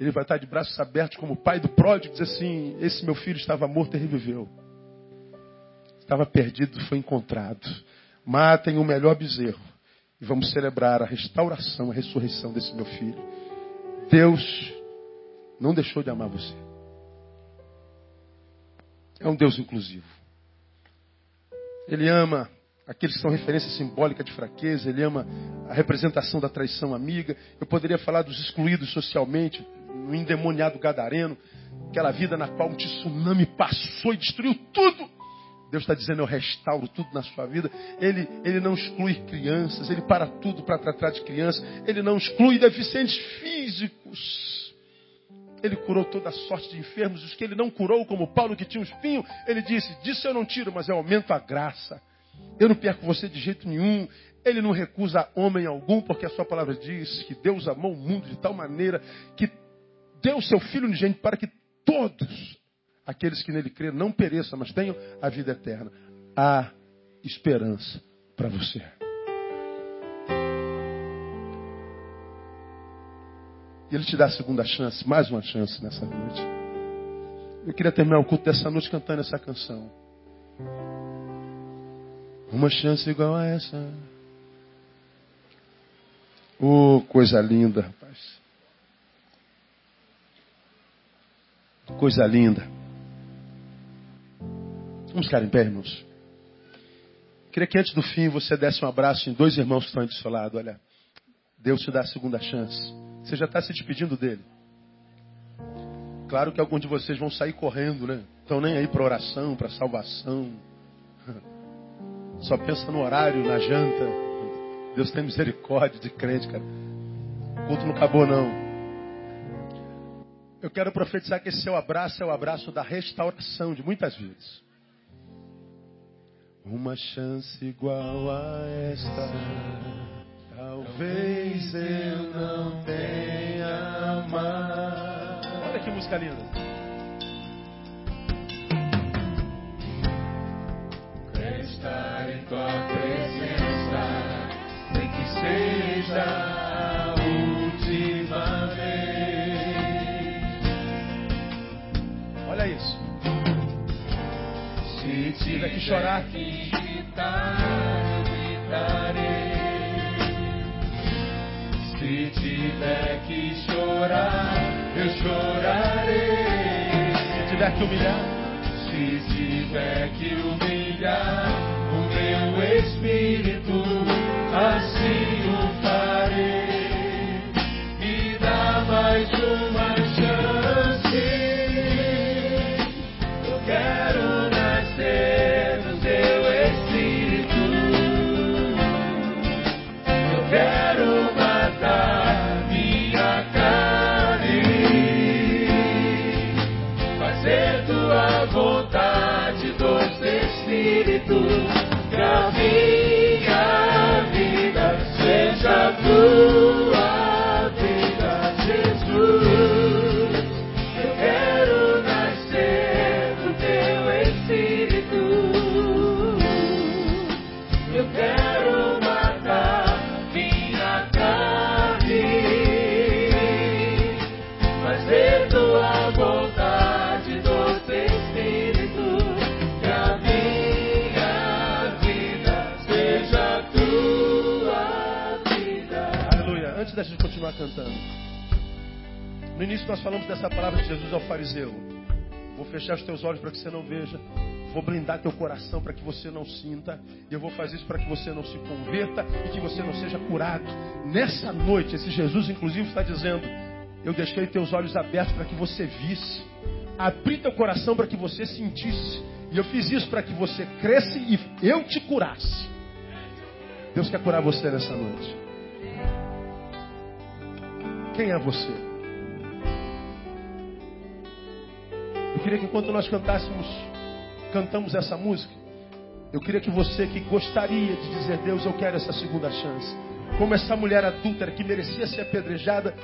ele vai estar de braços abertos como o pai do pródigo, diz assim: Esse meu filho estava morto e reviveu. Estava perdido, foi encontrado. Matem o melhor bezerro e vamos celebrar a restauração, a ressurreição desse meu filho. Deus não deixou de amar você. É um Deus inclusivo. Ele ama aqueles que são referência simbólica de fraqueza, ele ama a representação da traição amiga. Eu poderia falar dos excluídos socialmente, no endemoniado gadareno, aquela vida na qual um tsunami passou e destruiu tudo. Deus está dizendo, eu restauro tudo na sua vida. Ele, ele não exclui crianças, ele para tudo para tratar de crianças. Ele não exclui deficientes físicos. Ele curou toda sorte de enfermos. Os que ele não curou, como Paulo que tinha um espinho, ele disse: Disso eu não tiro, mas eu aumento a graça. Eu não perco você de jeito nenhum. Ele não recusa homem algum, porque a sua palavra diz que Deus amou o mundo de tal maneira que deu seu Filho unigênito para que todos aqueles que nele creram não pereçam, mas tenham a vida eterna. Há esperança para você. E Ele te dá a segunda chance, mais uma chance nessa noite. Eu queria terminar o culto dessa noite cantando essa canção. Uma chance igual a essa. Oh, coisa linda, rapaz. Coisa linda. Vamos ficar em pé, irmãos. Queria que antes do fim você desse um abraço em dois irmãos que estão aí do seu lado. Olha, Deus te dá a segunda chance. Você já está se despedindo dele. Claro que alguns de vocês vão sair correndo, né? Estão nem aí para oração, para salvação. Só pensa no horário, na janta. Deus tem misericórdia de crente, cara. O culto não acabou, não. Eu quero profetizar que esse seu abraço é o abraço da restauração de muitas vidas. Uma chance igual a esta, talvez eu não tenha mais. Olha que música linda. Quero estar em tua presença, Tiver que chorar, Se tiver que chorar, eu chorarei. Se tiver que humilhar, se tiver que humilhar o meu espírito, assim que a minha vida seja tua. Cantando. No início nós falamos dessa palavra de Jesus ao fariseu. Vou fechar os teus olhos para que você não veja. Vou blindar teu coração para que você não sinta. E eu vou fazer isso para que você não se converta e que você não seja curado. Nessa noite, esse Jesus, inclusive, está dizendo: Eu deixei teus olhos abertos para que você visse. Abri teu coração para que você sentisse. E eu fiz isso para que você cresça e eu te curasse. Deus quer curar você nessa noite. Quem é você? Eu queria que enquanto nós cantássemos, cantamos essa música, eu queria que você que gostaria de dizer, Deus, eu quero essa segunda chance. Como essa mulher adúltera que merecia ser apedrejada,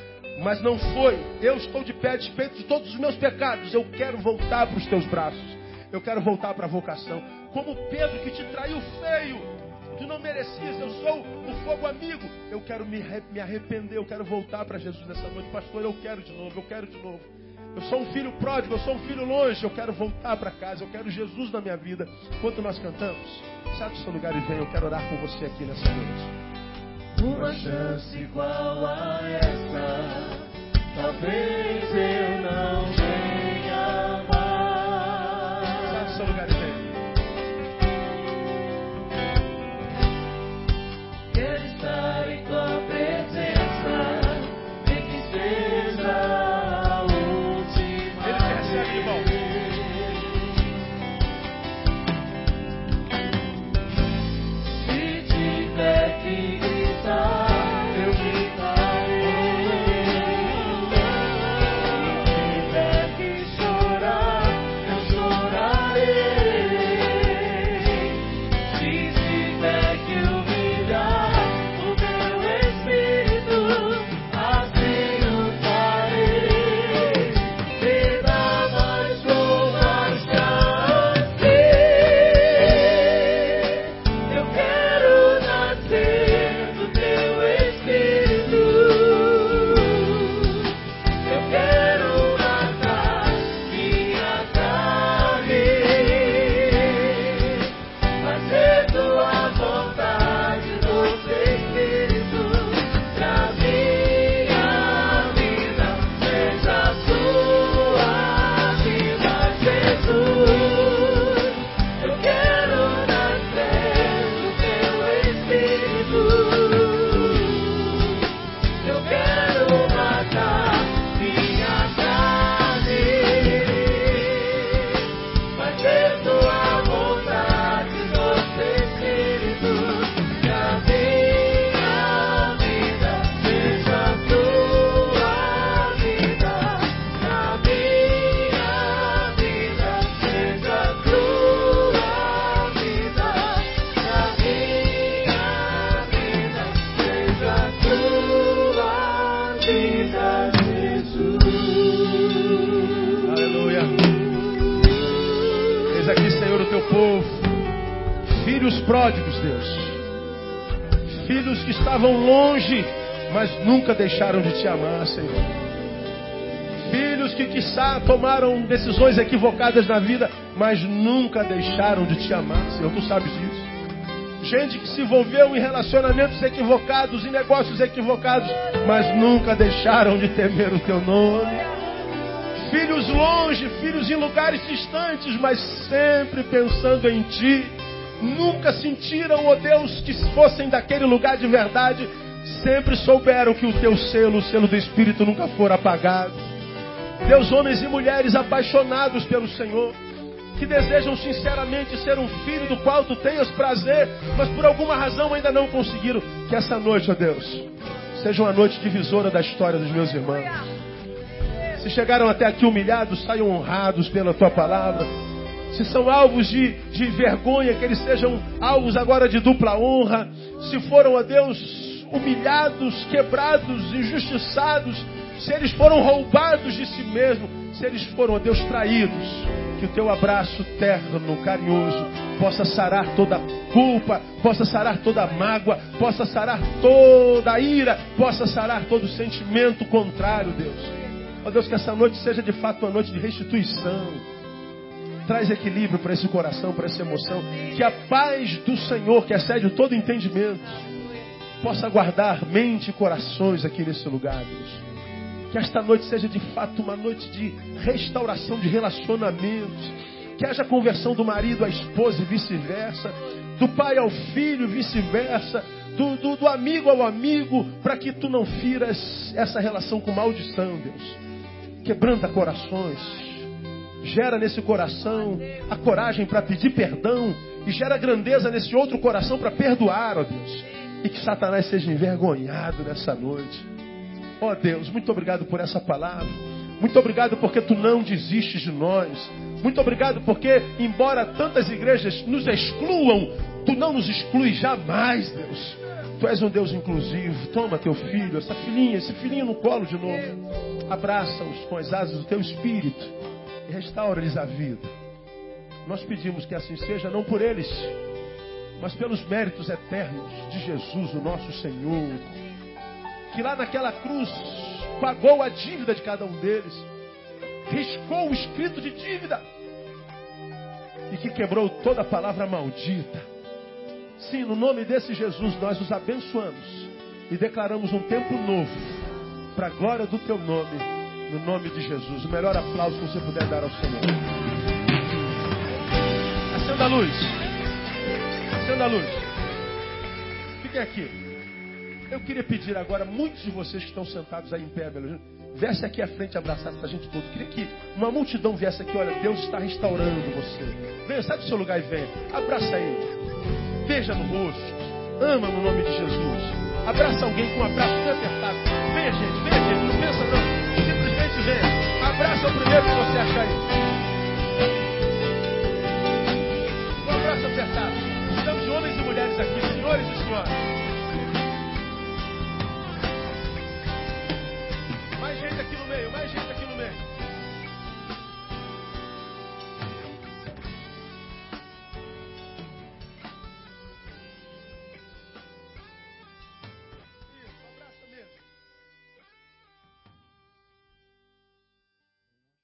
mas não foi. Eu estou de pé despeito de todos os meus pecados. Eu quero voltar para os teus braços. Eu quero voltar para a vocação. Como Pedro que te traiu feio não merecias, eu sou o fogo amigo. Eu quero me, me arrepender, eu quero voltar para Jesus nessa noite. Pastor, eu quero de novo, eu quero de novo. Eu sou um filho pródigo, eu sou um filho longe, eu quero voltar para casa, eu quero Jesus na minha vida. Enquanto nós cantamos, sai do seu lugar e vem, eu quero orar com você aqui nessa noite. Uma chance igual a essa, talvez eu não nunca deixaram de te amar, Senhor. Filhos que, quiçá, tomaram decisões equivocadas na vida, mas nunca deixaram de te amar, Senhor. Tu sabes disso. Gente que se envolveu em relacionamentos equivocados, em negócios equivocados, mas nunca deixaram de temer o teu nome. Filhos longe, filhos em lugares distantes, mas sempre pensando em ti. Nunca sentiram, ó Deus, que fossem daquele lugar de verdade, sempre souberam que o teu selo, o selo do Espírito, nunca for apagado. Deus, homens e mulheres apaixonados pelo Senhor, que desejam sinceramente ser um filho do qual tu tenhas prazer, mas por alguma razão ainda não conseguiram. Que essa noite, ó Deus, seja uma noite divisora da história dos meus irmãos. Se chegaram até aqui humilhados, saiam honrados pela tua palavra. Se são alvos de, de vergonha, que eles sejam alvos agora de dupla honra. Se foram, ó Deus, humilhados, quebrados, injustiçados, se eles foram roubados de si mesmos, se eles foram, ó Deus, traídos, que o teu abraço terno, carinhoso, possa sarar toda culpa, possa sarar toda mágoa, possa sarar toda ira, possa sarar todo sentimento contrário, Deus. Ó Deus, que essa noite seja de fato uma noite de restituição. Traz equilíbrio para esse coração, para essa emoção. Que a paz do Senhor, que excede todo entendimento, possa guardar mente e corações aqui nesse lugar, Deus. Que esta noite seja de fato uma noite de restauração de relacionamentos. Que haja conversão do marido à esposa e vice-versa. Do pai ao filho e vice-versa. Do, do, do amigo ao amigo. Para que tu não firas essa relação com maldição, Deus. Quebranta corações. Gera nesse coração a coragem para pedir perdão. E gera grandeza nesse outro coração para perdoar, ó Deus. E que Satanás seja envergonhado nessa noite. Ó Deus, muito obrigado por essa palavra. Muito obrigado porque tu não desistes de nós. Muito obrigado porque, embora tantas igrejas nos excluam, tu não nos excluis jamais, Deus. Tu és um Deus inclusivo. Toma teu filho, essa filhinha, esse filhinho no colo de novo. Abraça-os com as asas do teu espírito restaura-lhes a vida. Nós pedimos que assim seja, não por eles, mas pelos méritos eternos de Jesus, o nosso Senhor que lá naquela cruz pagou a dívida de cada um deles, riscou o escrito de dívida e que quebrou toda a palavra maldita. Sim, no nome desse Jesus nós os abençoamos e declaramos um tempo novo para a glória do teu nome, no nome de Jesus. O melhor aplauso que você puder dar ao Senhor. Acenda a luz. Acenda a luz. Fiquem aqui. Eu queria pedir agora, muitos de vocês que estão sentados aí em pé, Belo viesse aqui à frente abraçar essa gente toda. Queria que uma multidão viesse aqui, olha, Deus está restaurando você. Venha, sai do seu lugar e venha. Abraça ele. Beija no rosto. Ama no nome de Jesus. Abraça alguém com um abraço bem apertado. Venha, gente, venha, gente. Não pensa não dizendo. Abraça o primeiro que você achar aí. Um abraço apertado. Estamos homens e mulheres aqui, senhores e senhoras. Mais gente aqui no meio, mais gente.